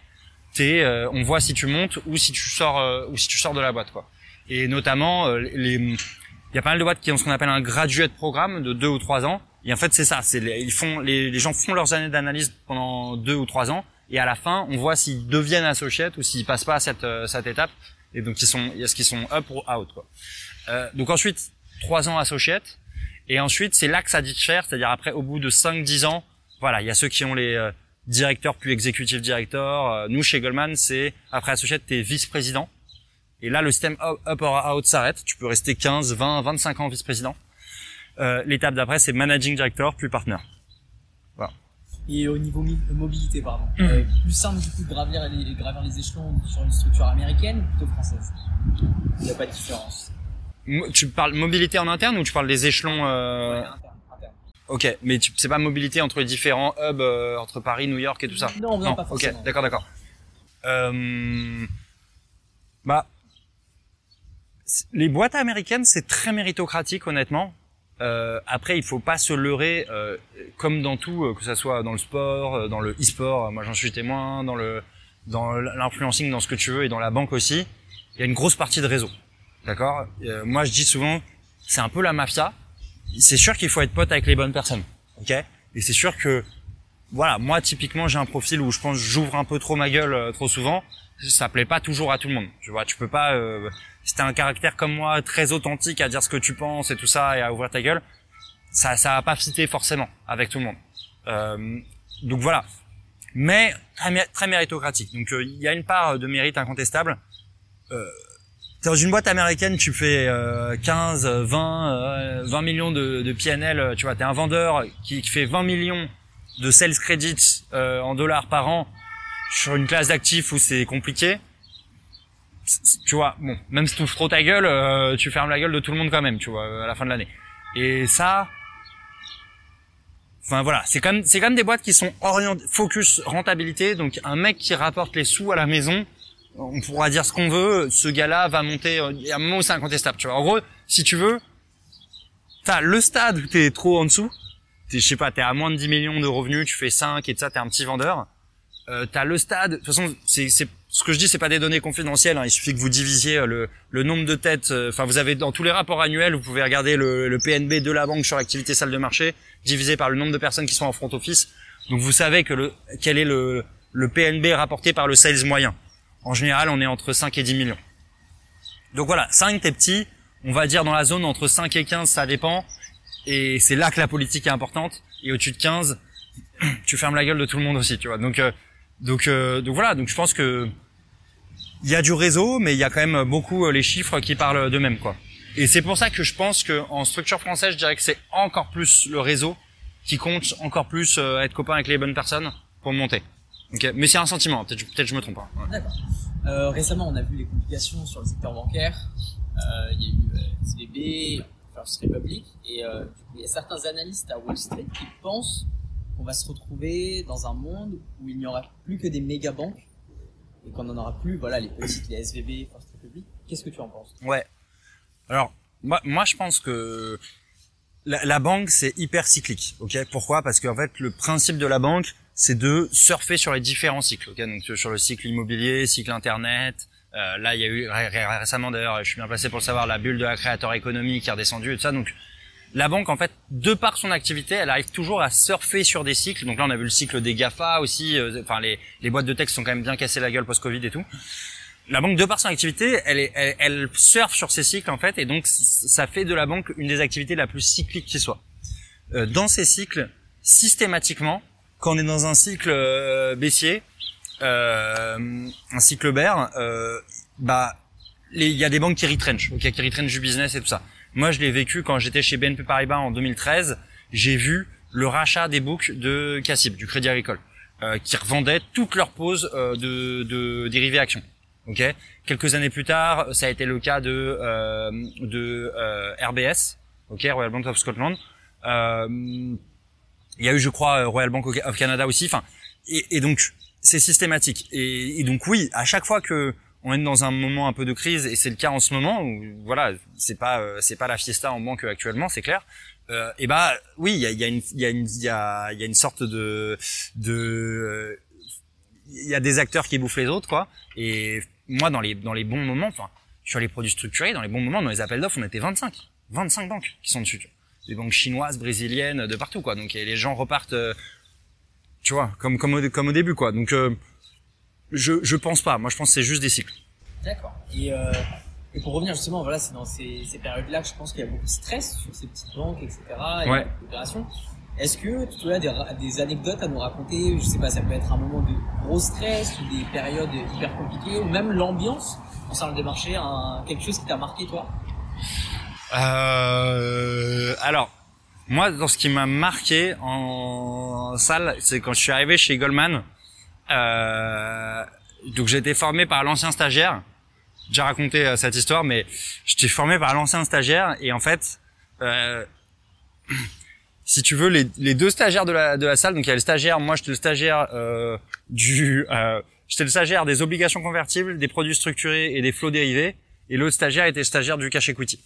t'es, on voit si tu montes ou si tu sors ou si tu sors de la boîte, quoi. Et notamment les, il y a pas mal de boîtes qui ont ce qu'on appelle un graduate programme de 2 ou 3 ans et en fait, c'est ça. C'est ils font les, les, gens font leurs années d'analyse pendant deux ou trois ans, et à la fin, on voit s'ils deviennent associés ou s'ils passent pas à cette euh, cette étape. Et donc, ils sont, est-ce qu'ils sont up ou out quoi. Euh, donc ensuite, trois ans associés, et ensuite, c'est là que ça diffère, c'est-à-dire après, au bout de 5-10 ans, voilà, il y a ceux qui ont les euh, directeurs puis exécutifs directeurs. Euh, nous, chez Goldman, c'est après associé, t'es vice-président. Et là, le système up or out s'arrête. Tu peux rester 15, 20, 25 ans vice-président. Euh, l'étape d'après, c'est managing director plus partner.
Voilà. Et au niveau mobilité, pardon, mmh. euh, plus simple du coup de gravir les, gravir les échelons sur une structure américaine ou plutôt française? Il n'y a pas de différence.
Tu parles mobilité en interne ou tu parles des échelons
euh... ouais, interne, interne.
Ok, mais c'est pas mobilité entre les différents hubs, euh, entre Paris, New York et tout ça?
Non, non, pas forcément.
Ok, d'accord, d'accord. Euh... Bah, les boîtes américaines, c'est très méritocratique, honnêtement. Euh, après, il faut pas se leurrer, euh, comme dans tout, euh, que ce soit dans le sport, euh, dans le e-sport. Moi, j'en suis témoin, dans le dans l'influencing, dans ce que tu veux, et dans la banque aussi. Il y a une grosse partie de réseau. D'accord? moi, je dis souvent, c'est un peu la mafia. C'est sûr qu'il faut être pote avec les bonnes personnes. Ok? Et c'est sûr que, voilà, moi typiquement, j'ai un profil où je pense j'ouvre un peu trop ma gueule trop souvent. Ça plaît pas toujours à tout le monde. Tu vois, tu peux pas si t'as un caractère comme moi très authentique à dire ce que tu penses et tout ça et à ouvrir ta gueule, ça ça va pas fitter forcément avec tout le monde. Euh, donc voilà. Mais très, très méritocratique. Donc euh, il y a une part de mérite incontestable. Euh, dans une boîte américaine, tu fais 15, 20, 20 millions de, de PNL. Tu vois, t'es un vendeur qui, qui, fait 20 millions de sales credits euh, en dollars par an sur une classe d'actifs où c'est compliqué tu vois, bon, même si tu ouvres trop ta gueule, euh, tu fermes la gueule de tout le monde quand même, tu vois, à la fin de l'année. Et ça, enfin voilà, c'est quand même, c'est quand même des boîtes qui sont orientées, focus rentabilité. Donc un mec qui rapporte les sous à la maison, on pourra dire ce qu'on veut, ce gars-là va monter. Euh, il y a un moment où c'est incontestable, tu vois. En gros, si tu veux, t'as le stade où t'es trop en dessous. je sais pas, t'es à moins de 10 millions de revenus, tu fais 5 et ça, t'es un petit vendeur. Euh, t'as le stade. De toute façon, c'est ce que je dis, c'est pas des données confidentielles. Hein. Il suffit que vous divisiez euh, le, le nombre de têtes. Euh, enfin, vous avez dans tous les rapports annuels, vous pouvez regarder le, le PNB de la banque sur l'activité salle de marché divisé par le nombre de personnes qui sont en front office. Donc, vous savez que le quel est le, le PNB rapporté par le sales moyen. En général, on est entre 5 et 10 millions. Donc voilà, 5 t'es petit, on va dire dans la zone entre 5 et 15, ça dépend. Et c'est là que la politique est importante. Et au-dessus de 15, tu fermes la gueule de tout le monde aussi, tu vois. Donc, euh, donc, euh, donc voilà. Donc je pense que il y a du réseau, mais il y a quand même beaucoup les chiffres qui parlent d'eux-mêmes, quoi. Et c'est pour ça que je pense que en structure française, je dirais que c'est encore plus le réseau qui compte, encore plus être copain avec les bonnes personnes pour monter. Okay. Mais c'est un sentiment, peut-être peut je me trompe.
Ouais. D'accord. Euh, récemment, on a vu les complications sur le secteur bancaire. Euh, il y a eu euh, SVB, First Republic, et euh, il y a certains analystes à Wall Street qui pensent qu'on va se retrouver dans un monde où il n'y aura plus que des méga banques et qu'on n'en aura plus, voilà, les petites, les SVB, First Republic. Qu'est-ce que tu en penses?
Ouais. Alors, moi, moi, je pense que la, la banque c'est hyper cyclique. Ok? Pourquoi? Parce qu'en fait, le principe de la banque, c'est de surfer sur les différents cycles. Okay donc sur le cycle immobilier, cycle internet. Euh, là, il y a eu récemment d'ailleurs, je suis bien placé pour le savoir, la bulle de la créateur économique qui est redescendue et tout ça. Donc la banque, en fait, de par son activité, elle arrive toujours à surfer sur des cycles. Donc là, on a vu le cycle des Gafa aussi. Euh, enfin, les, les boîtes de texte sont quand même bien cassées la gueule post-Covid et tout. La banque, de par son activité, elle, est, elle, elle surfe sur ces cycles en fait, et donc ça fait de la banque une des activités la plus cyclique qui soit. Euh, dans ces cycles, systématiquement, quand on est dans un cycle euh, baissier, euh, un cycle bear, euh, bah il y a des banques qui retrenchent, qui retrenchent du business et tout ça. Moi, je l'ai vécu quand j'étais chez BNP Paribas en 2013. J'ai vu le rachat des books de Cassib, du Crédit Agricole, euh, qui revendaient toutes leurs pauses euh, de, de dérivés actions. Ok. Quelques années plus tard, ça a été le cas de euh, de RBS, ok, Royal Bank of Scotland. Euh, il y a eu, je crois, euh, Royal Bank of Canada aussi. Enfin, et, donc c'est systématique. Et, donc oui, à chaque fois que on est dans un moment un peu de crise, et c'est le cas en ce moment, où voilà, c'est pas euh, c'est pas la fiesta en banque actuellement, c'est clair. Euh, et bah oui, il y a, une il y a une il y a, y a une sorte de de il y a des acteurs qui bouffent les autres quoi. Et moi dans les dans les bons moments, enfin sur les produits structurés, dans les bons moments, dans les appels d'offres, on était 25, 25 banques qui sont dessus des banques chinoises, brésiliennes, de partout quoi. Donc les gens repartent, euh, tu vois, comme comme au, comme au début quoi. Donc euh, je je pense pas. Moi je pense que c'est juste des cycles.
D'accord. Et, euh, et pour revenir justement, voilà, c'est dans ces, ces périodes-là que je pense qu'il y a beaucoup de stress sur ces petites banques, etc. Et
ouais.
opérations. Est-ce que tu as des, des anecdotes à nous raconter? Je sais pas, ça peut être un moment de gros stress ou des périodes hyper compliquées ou même l'ambiance en salle des marchés, un, quelque chose qui t'a marqué toi?
Euh, alors, moi, dans ce qui m'a marqué en salle, c'est quand je suis arrivé chez Goldman. Euh, donc j'ai été formé par l'ancien stagiaire. J'ai raconté euh, cette histoire, mais j'étais formé par l'ancien stagiaire et en fait, euh, si tu veux, les, deux stagiaires de la, salle, donc il y a le stagiaire, moi j'étais le stagiaire du, j'étais le stagiaire des obligations convertibles, des produits structurés et des flots dérivés, et l'autre stagiaire était le stagiaire du cash equity.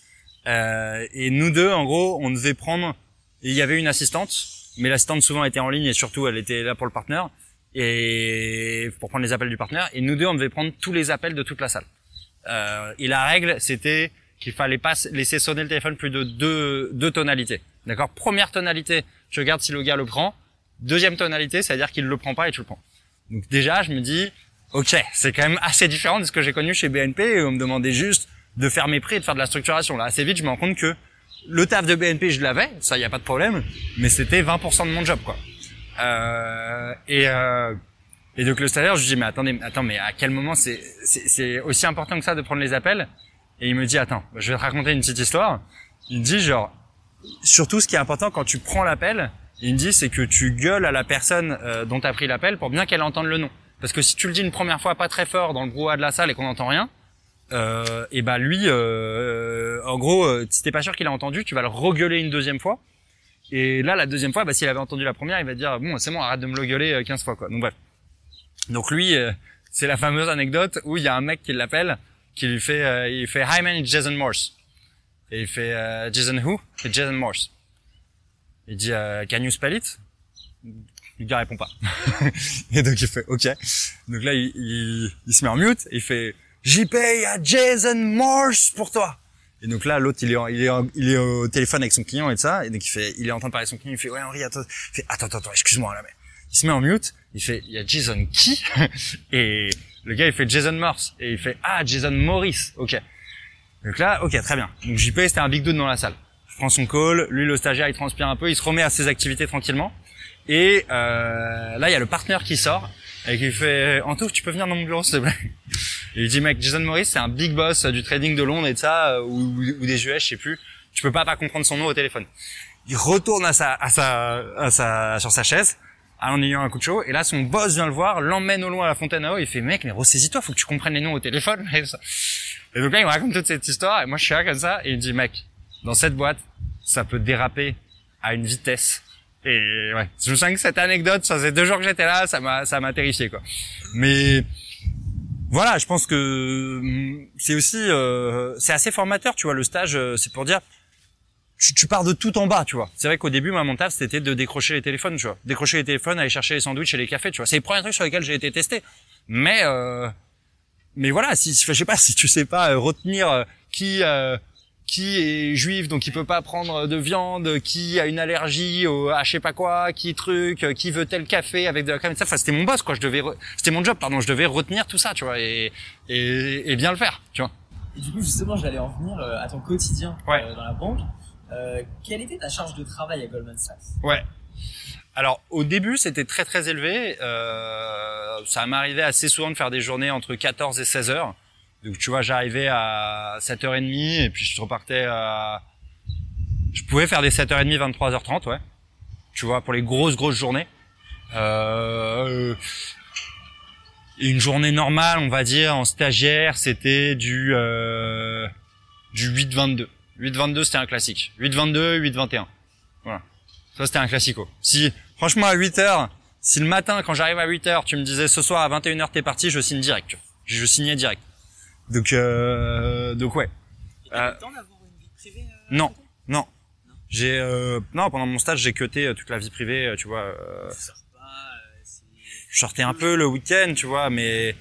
Euh, et nous deux, en gros, on devait prendre. Il y avait une assistante, mais l'assistante souvent était en ligne et surtout elle était là pour le partenaire et pour prendre les appels du partenaire. Et nous deux, on devait prendre tous les appels de toute la salle. Euh, et la règle, c'était qu'il fallait pas laisser sonner le téléphone plus de deux, deux tonalités. D'accord? Première tonalité, je regarde si le gars le prend. Deuxième tonalité, c'est-à-dire qu'il le prend pas et tu le prends. Donc déjà, je me dis, ok, c'est quand même assez différent de ce que j'ai connu chez BNP. Où on me demandait juste de faire mes prix et de faire de la structuration. Là, assez vite, je me rends compte que le taf de BNP, je l'avais, ça, y a pas de problème, mais c'était 20% de mon job, quoi. Euh, et, euh, et donc le salaire, je lui dis, mais attendez, attends, mais à quel moment c'est, c'est, aussi important que ça de prendre les appels? Et il me dit, attends, je vais te raconter une petite histoire. Il me dit, genre, surtout ce qui est important quand tu prends l'appel, il me dit, c'est que tu gueules à la personne euh, dont tu as pris l'appel pour bien qu'elle entende le nom. Parce que si tu le dis une première fois pas très fort dans le brouhaha de la salle et qu'on n'entend rien, euh, et bah lui, euh, en gros, euh, si t'es pas sûr qu'il a entendu, tu vas le regueuler une deuxième fois. Et là, la deuxième fois, bah, s'il avait entendu la première, il va dire bon, c'est bon, arrête de me le gueuler 15 fois quoi. Donc bref. Donc lui, c'est la fameuse anecdote où il y a un mec qui l'appelle, qui lui fait, il fait Hi man, it's Jason Morse. Et il fait Jason who? C'est Jason Morse. Il dit Can you spell it? Le gars répond pas. et donc il fait OK. Donc là, il, il, se met en mute. Il fait j'y paye à Jason Morse pour toi. Et donc là, l'autre, il est, il est, il est au téléphone avec son client et ça, et donc il fait, il est en train de parler avec son client, il fait, ouais, Henri, attends, il fait, attends, attends, excuse-moi, là, mais, il se met en mute, il fait, il y a Jason qui? et le gars, il fait Jason Morse, et il fait, ah, Jason Morris, ok. Donc là, ok, très bien. Donc JP, c'était un big dude dans la salle. Je prends son call, lui le stagiaire, il transpire un peu, il se remet à ses activités tranquillement. Et euh, là, il y a le partenaire qui sort et qui fait Antouf, tu peux venir dans mon bureau, s'il te plaît? Et il dit mec, Jason Morris, c'est un big boss du trading de Londres et de ça, ou, ou des US, je sais plus. Tu peux pas pas comprendre son nom au téléphone. Il retourne à sa, à sa, à sa, sur sa chaise en ayant un coup de chaud. Et là, son boss vient le voir, l'emmène au loin à la fontaine à eau. Il fait, mec, mais ressaisis-toi, faut que tu comprennes les noms au téléphone. Et, donc là, il me raconte toute cette histoire. Et moi, je suis là comme ça. Et il dit, mec, dans cette boîte, ça peut déraper à une vitesse. Et ouais, je me sens que cette anecdote, ça faisait deux jours que j'étais là, ça m'a, ça m'a terrifié, quoi. Mais, voilà, je pense que hum, c'est aussi, euh, c'est assez formateur, tu vois, le stage, euh, c'est pour dire, tu, tu, pars de tout en bas, tu vois. C'est vrai qu'au début, moi, mon taf, c'était de décrocher les téléphones, tu vois. Décrocher les téléphones, aller chercher les sandwichs et les cafés, tu vois. C'est les premiers trucs sur lesquels j'ai été testé. Mais, euh, mais voilà, si, je sais pas, si tu sais pas euh, retenir euh, qui, euh, qui est juif, donc qui peut pas prendre de viande, qui a une allergie au, à je sais pas quoi, qui truc, qui veut tel café avec de la crème, ça. Enfin, c'était mon boss, quoi. Je devais, c'était mon job, pardon. Je devais retenir tout ça, tu vois, et, et, et bien le faire, tu vois.
Et du coup, justement, j'allais en venir à ton quotidien
ouais.
dans la banque. Euh, quelle était ta charge de travail à Goldman Sachs?
Ouais. Alors au début c'était très très élevé. Euh, ça m'arrivait assez souvent de faire des journées entre 14 et 16 heures. Donc tu vois j'arrivais à 7h30 et puis je repartais à... Je pouvais faire des 7h30, 23h30 ouais. Tu vois pour les grosses grosses journées. Euh... Une journée normale on va dire en stagiaire c'était du euh... du 8-22. 8-22 c'était un classique. 8-22, 8-21. Voilà. Ça c'était un classico. Si, franchement à 8 heures, si le matin quand j'arrive à 8 heures, tu me disais ce soir à 21 heures t'es parti, je signe direct. Je, signais direct. Donc, euh, donc ouais.
Euh, le temps d'avoir une vie privée euh,
Non, non. non. J'ai, euh, non, pendant mon stage j'ai cuté toute la vie privée, tu vois. Euh, je sortais un peu le week-end, tu vois, mais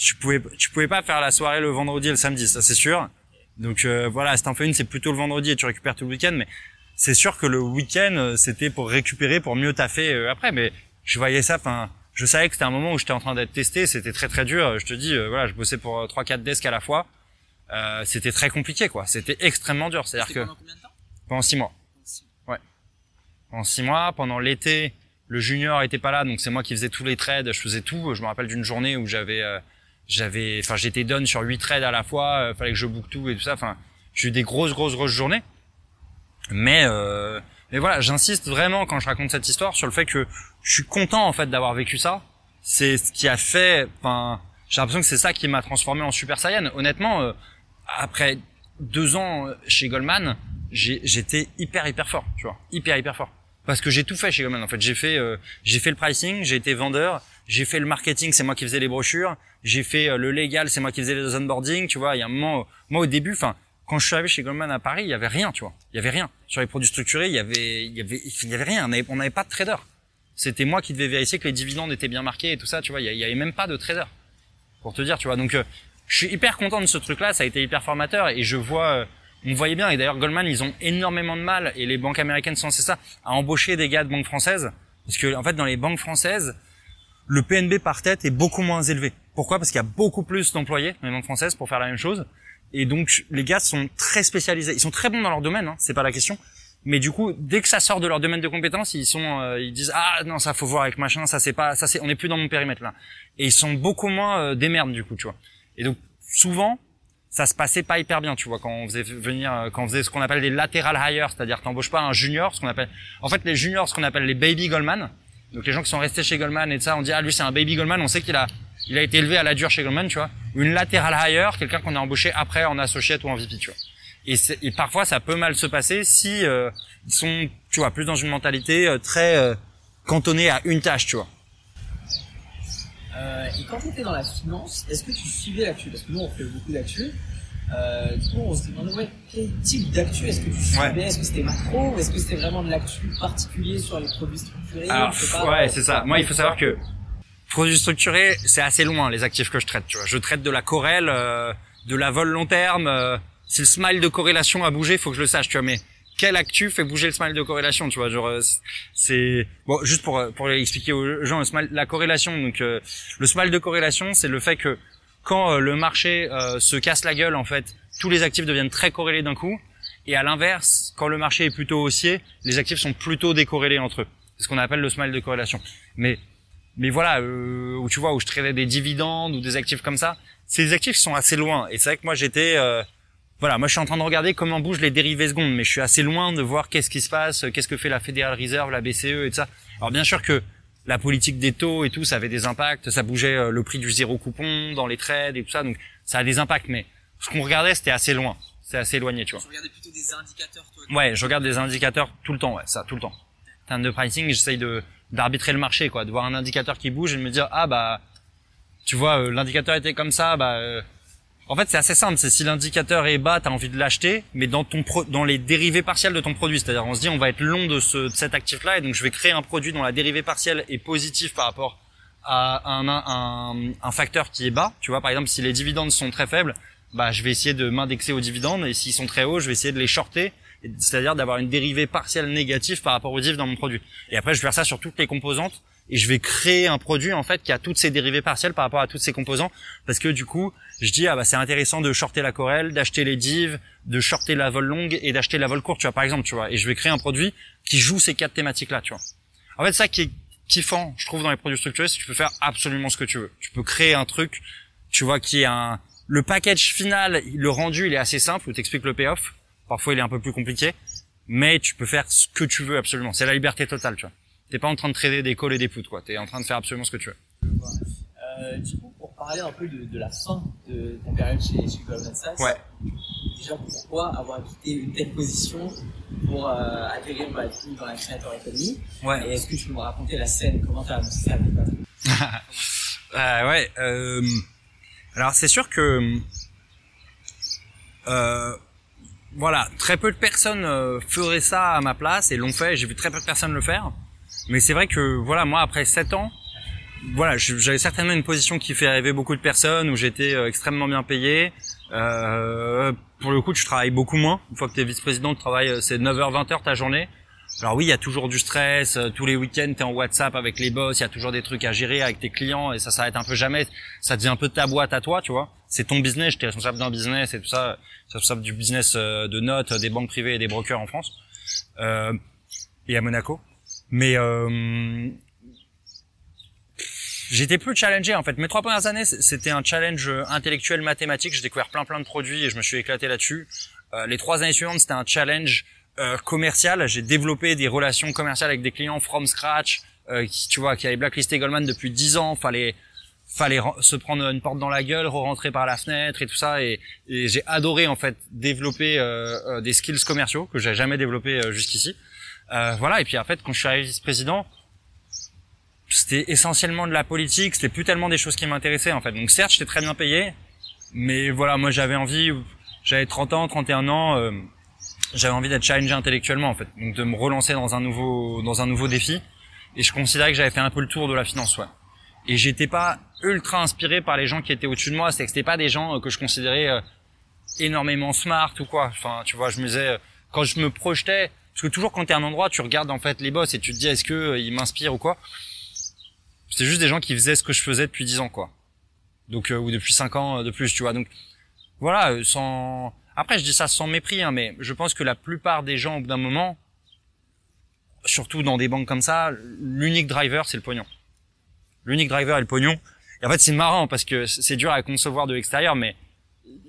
tu pouvais, tu pouvais pas faire la soirée le vendredi et le samedi, ça c'est sûr. Donc euh, voilà, t'en fais une, c'est plutôt le vendredi et tu récupères tout le week-end. Mais c'est sûr que le week-end, c'était pour récupérer, pour mieux taffer euh, après. Mais je voyais ça, enfin, je savais que c'était un moment où j'étais en train d'être testé. C'était très très dur. Je te dis, voilà, je bossais pour trois quatre desks à la fois. c'était très compliqué, quoi. C'était extrêmement dur. C'est-à-dire que
pendant combien de temps?
Pendant six mois. Ouais. Pendant six mois, pendant l'été, le junior était pas là, donc c'est moi qui faisais tous les trades. Je faisais tout. Je me rappelle d'une journée où j'avais j'avais enfin j'étais done sur huit trades à la fois euh, fallait que je book tout et tout ça enfin j'ai eu des grosses grosses grosses journées mais euh, mais voilà j'insiste vraiment quand je raconte cette histoire sur le fait que je suis content en fait d'avoir vécu ça. C'est ce qui a fait enfin j'ai l'impression que c'est ça qui m'a transformé en super saiyan. Honnêtement euh, après deux ans chez Goldman j'étais hyper hyper fort tu vois. Hyper hyper fort. Parce que j'ai tout fait chez Goldman en fait. J'ai fait euh, j'ai fait le pricing j'ai été vendeur j'ai fait le marketing c'est moi qui faisais les brochures j'ai fait euh, le légal c'est moi qui faisais les onboarding tu vois. Il y a un moment moi au début enfin quand je suis arrivé chez Goldman à Paris il y avait rien tu vois. Il y avait rien. Sur les produits structurés il y avait il y avait il y avait rien. On n'avait pas de trader. C'était moi qui devais vérifier que les dividendes étaient bien marqués et tout ça tu vois. Il y, avait même pas de trader. Pour te dire tu vois. Donc euh, je suis hyper content de ce truc là ça a été hyper formateur et je vois on voyait bien, et d'ailleurs Goldman, ils ont énormément de mal, et les banques américaines sont c'est ça, à embaucher des gars de banques françaises, parce que en fait dans les banques françaises, le PNB par tête est beaucoup moins élevé. Pourquoi? Parce qu'il y a beaucoup plus d'employés dans les banques françaises pour faire la même chose, et donc les gars sont très spécialisés, ils sont très bons dans leur domaine, hein, c'est pas la question, mais du coup dès que ça sort de leur domaine de compétences, ils sont, euh, ils disent ah non ça faut voir avec machin, ça c'est pas, ça c'est, on n'est plus dans mon périmètre là, et ils sont beaucoup moins euh, des merdes du coup, tu vois. Et donc souvent ça se passait pas hyper bien, tu vois, quand on faisait venir, euh, quand on faisait ce qu'on appelle des lateral hires, c'est-à-dire t'embauches pas un junior, ce qu'on appelle, en fait, les juniors, ce qu'on appelle les baby Goldman. Donc les gens qui sont restés chez Goldman et de ça, on dit ah lui c'est un baby Goldman, on sait qu'il a, il a été élevé à la dure chez Goldman, tu vois. Ou une lateral hire, quelqu'un qu'on a embauché après en associate ou en VP, tu vois. Et, et parfois ça peut mal se passer si euh, ils sont, tu vois, plus dans une mentalité euh, très euh, cantonnée à une tâche, tu vois.
Euh, et quand tu étais dans la finance, est-ce que tu suivais l'actu? Parce que nous, on fait beaucoup d'actu. Euh, du coup, on se demandait ouais, quel type d'actu est-ce que tu suivais? Ouais. Est-ce que c'était macro? Est-ce que c'était vraiment de l'actu particulier sur les produits structurés?
Alors, pas, ouais, c'est ça. Moi, il faut savoir que produits structurés, c'est assez loin les actifs que je traite. Tu vois, je traite de la corrèle, euh, de la vol long terme. Euh, si le smile de corrélation a bougé, faut que je le sache. Tu vois, mais quel actu fait bouger le smile de corrélation tu vois genre euh, c'est bon juste pour pour expliquer aux gens le smile, la corrélation donc euh, le smile de corrélation c'est le fait que quand euh, le marché se casse la gueule en fait tous les actifs deviennent très corrélés d'un coup. Et à l'inverse, quand le marché est plutôt haussier, les actifs sont plutôt décorrélés entre eux. C'est ce qu'on appelle le smile de corrélation. Mais mais voilà, euh, où tu vois où je tradais des dividendes ou des actifs comme ça, ces actifs sont assez loin. Et c'est vrai que moi j'étais euh, voilà, moi je suis en train de regarder comment bougent les dérivés secondes, mais je suis assez loin de voir qu'est-ce qui se passe, qu'est-ce que fait la Federal Reserve, la BCE et tout ça. Alors bien sûr que la politique des taux et tout, ça avait des impacts, ça bougeait euh, le prix du zéro coupon dans les trades et tout ça, donc ça a des impacts. Mais ce qu'on regardait, c'était assez loin, c'est assez éloigné, tu vois.
Tu regardais plutôt des indicateurs, toi.
Ouais, je regarde des indicateurs tout le temps, ouais, ça, tout le temps. En termes de pricing, j'essaye de d'arbitrer le marché, quoi, de voir un indicateur qui bouge et de me dire ah bah, tu vois, euh, l'indicateur était comme ça, bah. Euh, en fait, c'est assez simple. C'est si l'indicateur est bas, t'as envie de l'acheter, mais dans ton pro, dans les dérivés partiels de ton produit. C'est-à-dire, on se dit, on va être long de, ce, de cet actif-là, et donc je vais créer un produit dont la dérivée partielle est positive par rapport à un, un, un, facteur qui est bas. Tu vois, par exemple, si les dividendes sont très faibles, bah, je vais essayer de m'indexer aux dividendes, et s'ils sont très hauts, je vais essayer de les shorter, c'est-à-dire d'avoir une dérivée partielle négative par rapport aux div dans mon produit. Et après, je vais faire ça sur toutes les composantes et je vais créer un produit en fait qui a toutes ces dérivées partielles par rapport à toutes ces composants. Parce que du coup je dis ah bah c'est intéressant de shorter la corelle d'acheter les divs de shorter la vol longue et d'acheter la vol courte tu vois par exemple tu vois. Et je vais créer un produit qui joue ces quatre thématiques là tu vois. En fait ça qui est kiffant je trouve dans les produits structurés c'est que tu peux faire absolument ce que tu veux. Tu peux créer un truc tu vois qui est un le package final le rendu il est assez simple où t'expliques le payoff parfois il est un peu plus compliqué mais tu peux faire ce que tu veux absolument c'est la liberté totale tu vois t'es pas en train de trader des calls et des puts, quoi. T'es en train de faire absolument ce que tu veux.
Euh, du coup, pour parler un peu de, de la fin de ta période chez, chez Goldman Sachs,
ouais.
déjà pourquoi avoir quitté une telle position pour euh, atterrir bah, dans la créateur économie?
Ouais.
Et est-ce que tu peux me raconter la scène? Comment t'as annoncé ça
euh, Ouais. Euh, alors c'est sûr que voilà, très peu de personnes euh, feraient ça à ma place et l'ont fait. J'ai vu très peu de personnes le faire. Mais c'est vrai que voilà, moi après 7 ans, voilà, j'avais certainement une position qui fait rêver beaucoup de personnes où j'étais euh, extrêmement bien payé. Euh, pour le coup, tu travailles beaucoup moins. Une fois que tu es vice-président, tu travailles euh, c'est 9h 20h ta journée. Alors oui, il y a toujours du stress, euh, tous les week-ends tu es en WhatsApp avec les boss, il y a toujours des trucs à gérer avec tes clients et ça s'arrête un peu jamais, ça devient un peu ta boîte à toi, tu vois. C'est ton business, es responsable d'un business et tout ça, responsable du business de notes des banques privées et des brokers en France. Euh, et à Monaco. Mais euh, j'étais plus challengé en fait. Mes trois premières années, c'était un challenge intellectuel mathématique. J'ai découvert plein plein de produits et je me suis éclaté là-dessus. Euh, les trois années suivantes, c'était un challenge euh, commercial. J'ai développé des relations commerciales avec des clients from scratch, euh, qui tu vois, qui avaient blacklisté Goldman depuis dix ans. Fallait fallait se prendre une porte dans la gueule, re-rentrer par la fenêtre et tout ça. Et, et j'ai adoré en fait développer euh, euh, des skills commerciaux que j'ai jamais développé jusqu'ici. Euh, voilà. Et puis en fait, quand je suis arrivé vice-président, c'était essentiellement de la politique. C'était plus tellement des choses qui m'intéressaient en fait. Donc certes, j'étais très bien payé, mais voilà, moi j'avais envie. J'avais 30 ans, 31 ans. Euh, j'avais envie d'être challengé intellectuellement en fait, donc de me relancer dans un nouveau dans un nouveau défi. Et je considérais que j'avais fait un peu le tour de la finance, ouais. Et j'étais pas ultra inspiré par les gens qui étaient au-dessus de moi. C'est que c'était pas des gens euh, que je considérais euh, énormément smart ou quoi. Enfin, tu vois, je me disais quand je me projetais, parce que toujours quand t'es à un endroit, tu regardes en fait les boss et tu te dis est-ce que euh, ils m'inspirent ou quoi? C'était juste des gens qui faisaient ce que je faisais depuis 10 ans quoi. Donc euh, ou depuis 5 ans euh, de plus, tu vois. Donc voilà, sans après je dis ça sans mépris hein, mais je pense que la plupart des gens au bout d'un moment surtout dans des banques comme ça, l'unique driver c'est le pognon. L'unique driver est le pognon. Et en fait, c'est marrant parce que c'est dur à concevoir de l'extérieur mais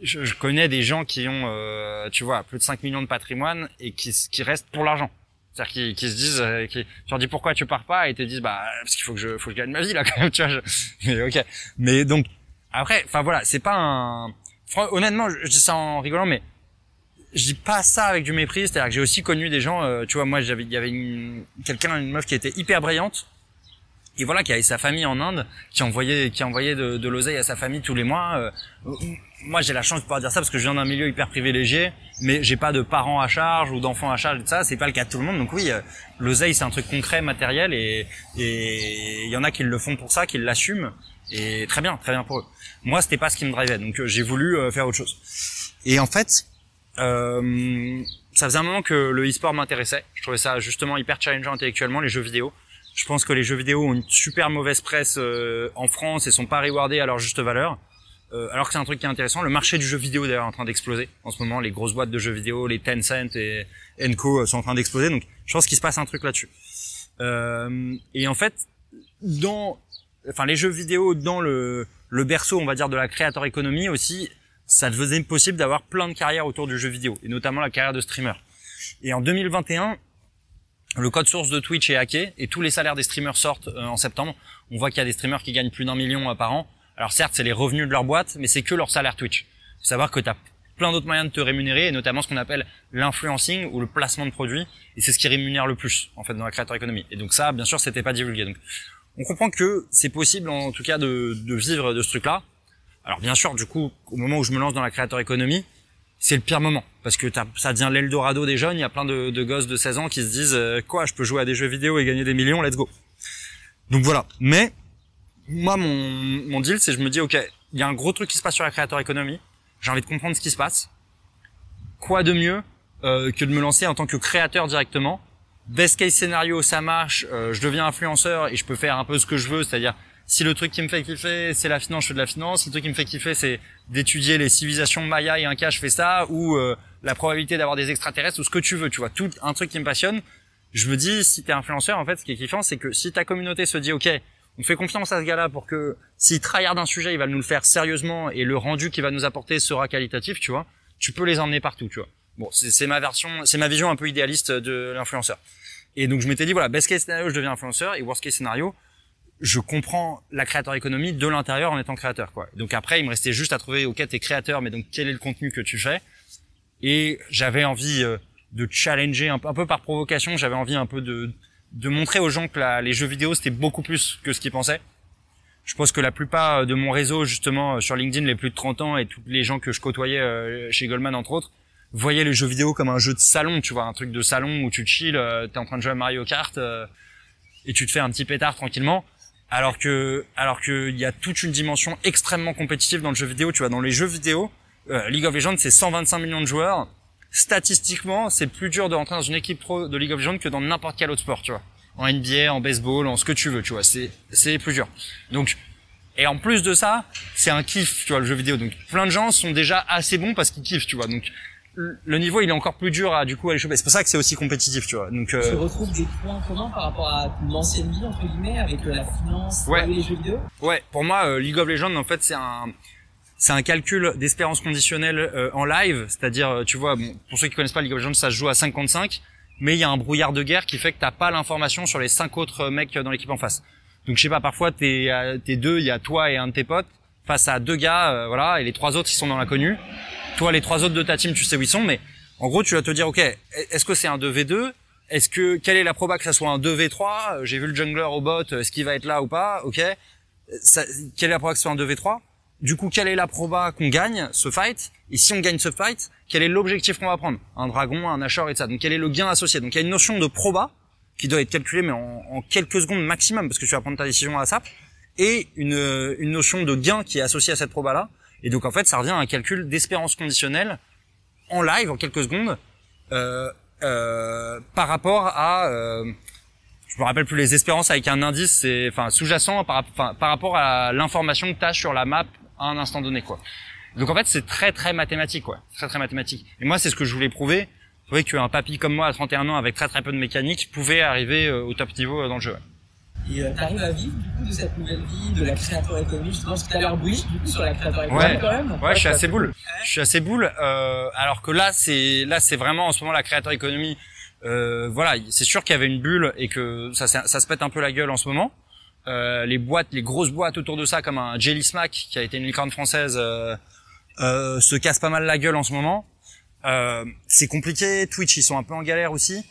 je, connais des gens qui ont, euh, tu vois, plus de 5 millions de patrimoine et qui, qui restent pour l'argent. C'est-à-dire qui, qui se disent, euh, qui, tu leur dis pourquoi tu pars pas et ils te disent bah parce qu'il faut que je, faut que je gagne ma vie là quand même, tu vois. Je, mais ok. Mais donc après, enfin voilà, c'est pas un. Honnêtement, je, dis ça en rigolant, mais je dis pas ça avec du mépris. C'est-à-dire que j'ai aussi connu des gens, euh, tu vois, moi j'avais, il y avait quelqu'un, une meuf qui était hyper brillante et voilà qui avait sa famille en Inde qui envoyait qui envoyait de, de l'oseille à sa famille tous les mois euh, moi j'ai la chance de pouvoir dire ça parce que je viens d'un milieu hyper privilégié mais j'ai pas de parents à charge ou d'enfants à charge et ça c'est pas le cas de tout le monde donc oui euh, l'oseille c'est un truc concret matériel et il y en a qui le font pour ça qui l'assument et très bien très bien pour eux moi c'était pas ce qui me drivait donc euh, j'ai voulu euh, faire autre chose et en fait euh, ça faisait un moment que le e-sport m'intéressait je trouvais ça justement hyper challengeant intellectuellement les jeux vidéo je pense que les jeux vidéo ont une super mauvaise presse euh, en France et sont pas rewardés à leur juste valeur. euh, alors que c'est un truc qui est intéressant. Le marché du jeu vidéo d'ailleurs est en train d'exploser en ce moment. Les grosses boîtes de jeux vidéo, les Tencent et Enco euh, sont en train d'exploser. Donc je pense qu'il se passe un truc là-dessus. Et en fait, dans, enfin les jeux vidéo dans le le berceau, on va dire, de la créateur économie aussi, ça devenait possible d'avoir plein de carrières autour du jeu vidéo et notamment la carrière de streamer. Et en 2021, le code source de Twitch est hacké et tous les salaires des streamers sortent en septembre. On voit qu'il y a des streamers qui gagnent plus d'un million par an alors certes, c'est les revenus de leur boîte, mais c'est que leur salaire Twitch. Faut savoir que tu as plein d'autres moyens de te rémunérer, et notamment ce qu'on appelle l'influencing ou le placement de produits, et c'est ce qui rémunère le plus en fait dans la créateur économie. Et donc ça, bien sûr, c'était pas divulgué. On comprend que c'est possible en tout cas de, de vivre de ce truc-là. Alors bien sûr, du coup, au moment où je me lance dans la créateur économie, c'est le pire moment parce que ça devient l'Eldorado des jeunes. Il y a plein de, de, gosses de 16 ans qui se disent euh, quoi, je peux jouer à des jeux vidéo et gagner des millions, let's go. Donc voilà. Mais moi, mon, mon deal, c'est je me dis, ok, il y a un gros truc qui se passe sur la créateur économie. J'ai envie de comprendre ce qui se passe. Quoi de mieux euh, que de me lancer en tant que créateur directement Best case scénario, ça marche. Euh, je deviens influenceur et je peux faire un peu ce que je veux, c'est-à-dire si le truc qui me fait kiffer, c'est la finance, je fais de la finance. Si le truc qui me fait kiffer, c'est d'étudier les civilisations Maya et Inca, je fais ça. Ou euh, la probabilité d'avoir des extraterrestres, ou ce que tu veux, tu vois. Tout un truc qui me passionne. Je me dis, si t'es influenceur, en fait, ce qui est kiffant, c'est que si ta communauté se dit, ok, on fait confiance à ce gars-là pour que s'il tryhard un sujet, il va nous le faire sérieusement et le rendu qu'il va nous apporter sera qualitatif, tu vois. Tu peux les emmener partout, tu vois. Bon, c'est ma version, c'est ma vision un peu idéaliste de l'influenceur. Et donc je m'étais dit voilà, best case scénario, je deviens influenceur et worst case scénario, je comprends la créateur économie de l'intérieur en étant créateur quoi. Donc après, il me restait juste à trouver OK, t'es créateur mais donc quel est le contenu que tu fais? Et j'avais envie euh, de challenger un peu, un peu par provocation, j'avais envie un peu de de montrer aux gens que les jeux vidéo c'était beaucoup plus que ce qu'ils pensaient. Je pense que la plupart de mon réseau justement euh, sur LinkedIn, les plus de 30 ans et tous les gens que je côtoyais euh, chez Goldman entre autres, voyaient les jeux vidéo comme un jeu de salon, tu vois, un truc de salon où tu chill, euh, t'es en train de jouer à Mario Kart et tu te fais un petit pétard tranquillement. Alors que, alors que il y a toute une dimension extrêmement compétitive dans le jeu vidéo. Tu vois, dans les jeux vidéo, League of Legends c'est 125 millions de joueurs statistiquement, c'est plus dur de rentrer dans une équipe pro de League of Legends que dans n'importe quel autre sport, tu vois. En NBA, en baseball, en ce que tu veux, tu vois. C'est, c'est plus dur. Donc, et en plus de ça, c'est un kiff, tu vois, le jeu vidéo. Donc, plein de gens sont déjà assez bons parce qu'ils kiffent, tu vois. Donc, le niveau, il est encore plus dur à, du coup, aller choper. C'est pour ça que c'est aussi compétitif, tu vois. Donc,
euh... Tu retrouves des points communs par rapport à l'ancienne vie, entre guillemets, avec euh, la finance,
ouais.
les jeux vidéo?
Ouais. Pour moi, euh, League of Legends, en fait, c'est un, c'est un calcul d'espérance conditionnelle euh, en live, c'est-à-dire, tu vois, bon, pour ceux qui connaissent pas League of Legends, ça se joue à 55, mais il y a un brouillard de guerre qui fait que t'as pas l'information sur les cinq autres mecs dans l'équipe en face. Donc je sais pas, parfois t'es t'es deux, il y a toi et un de tes potes face à deux gars, euh, voilà, et les trois autres ils sont dans l'inconnu. Toi, les trois autres de ta team, tu sais où ils sont, mais en gros, tu vas te dire, ok, est-ce que c'est un 2v2 Est-ce que quelle est la proba que ça soit un 2v3 J'ai vu le jungler au bot, est-ce qu'il va être là ou pas? Ok. Ça, quelle est la proba que ce soit un 2v3 du coup, quelle est la proba qu'on gagne ce fight? Et si on gagne ce fight, quel est l'objectif qu'on va prendre? Un dragon, un Nashor et ça. Donc quel est le gain associé? Donc il y a une notion de proba qui doit être calculée mais en, quelques secondes maximum parce que tu vas prendre ta décision à la SAP et une, une notion de gain qui est associée à cette proba là. Et donc en fait, ça revient à un calcul d'espérance conditionnelle en live en quelques secondes euh, euh, par rapport à euh, je me rappelle plus les espérances avec un indice, c'est enfin sous-jacent par, rapport à l'information que tu sur la map à un instant donné, quoi. Donc en fait, c'est très très mathématique, quoi. Très très mathématique. Et moi, c'est ce que je voulais prouver. Prouver qu'un papy comme moi à 31 ans, avec très très peu de mécanique, pouvait arriver euh, au top niveau euh, dans le jeu.
Et euh, t'arrives à vivre du coup de cette nouvelle vie, de la créateur économie, je pense que t'as l'air bullish du coup sur la créateur économie quand même.
Ouais, je suis assez boule. Je suis assez boule. Euh, alors que là, c'est là, c'est vraiment en ce moment la créateur économie. Euh, voilà, c'est sûr qu'il y avait une bulle et que ça, ça se pète un peu la gueule en ce moment. Euh, les boîtes, les grosses boîtes autour de ça, comme un Jelly Smack qui a été une licorne française, euh, euh, se cassent pas mal la gueule en ce moment. c'est compliqué. Twitch, ils sont un peu en galère aussi.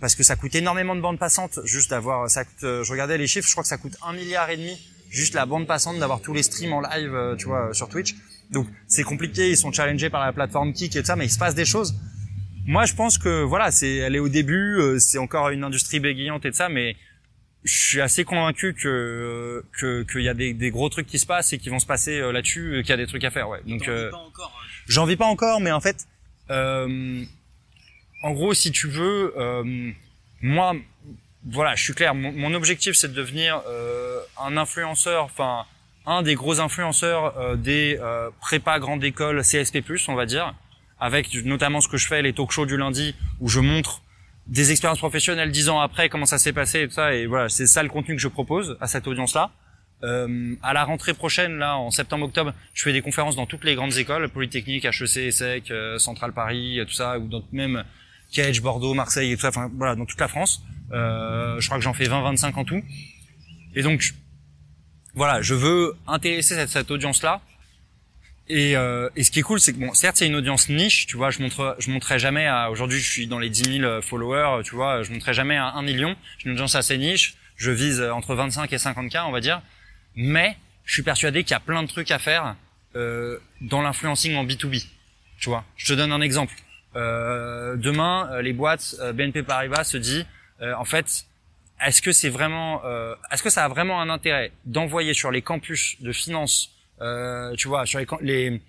Parce que ça coûte énormément de bande passante juste d'avoir ça je regardais les chiffres je crois que ça coûte un milliard et demi juste la bande passante d'avoir tous les streams en live tu vois sur Twitch donc c'est compliqué ils sont challengés par la plateforme Kik et tout ça mais il se passe des choses moi je pense que voilà c'est elle est au début c'est encore une industrie bégayante et tout ça mais je suis assez convaincu que que qu'il y a des, des, gros trucs qui se passent et qui vont se passer euh, là-dessus, qu'il y a des trucs à faire. Ouais.
Donc euh, hein.
j'en vis pas encore, mais en fait, euh, en gros, si tu veux, euh, moi, voilà, je suis clair. Mon, mon objectif, c'est de devenir euh, un influenceur, enfin un des gros influenceurs euh, des euh, prépa grande école CSP+, on va dire, avec notamment ce que je fais, les talk shows du lundi, où je montre des expériences professionnelles dix ans après, comment ça s'est passé et tout ça. Et voilà, c'est ça le contenu que je propose à cette audience-là. Euh, à la rentrée prochaine, là, en septembre-octobre, je fais des conférences dans toutes les grandes écoles, Polytechnique, HEC, ESSEC, euh, Centrale Paris, tout ça, ou dans même Cage, Bordeaux, Marseille et tout ça, enfin voilà, dans toute la France. Euh, je crois que j'en fais 20-25 en tout. Et donc, voilà, je veux intéresser cette, cette audience-là. Et, euh, et, ce qui est cool, c'est que bon, certes, c'est une audience niche, tu vois. Je montre, je montrerai jamais à. Aujourd'hui, je suis dans les 10 000 followers, tu vois. Je montrerai jamais à 1 million. J'ai une audience assez niche. Je vise entre 25 et 50 k, on va dire. Mais je suis persuadé qu'il y a plein de trucs à faire euh, dans l'influencing en B2B. Tu vois. Je te donne un exemple. Euh, demain, euh, les boîtes euh, BNP Paribas se dit, en fait, est-ce que c'est vraiment, est-ce que ça a vraiment un intérêt d'envoyer sur les campus de finance, tu vois, sur les, les,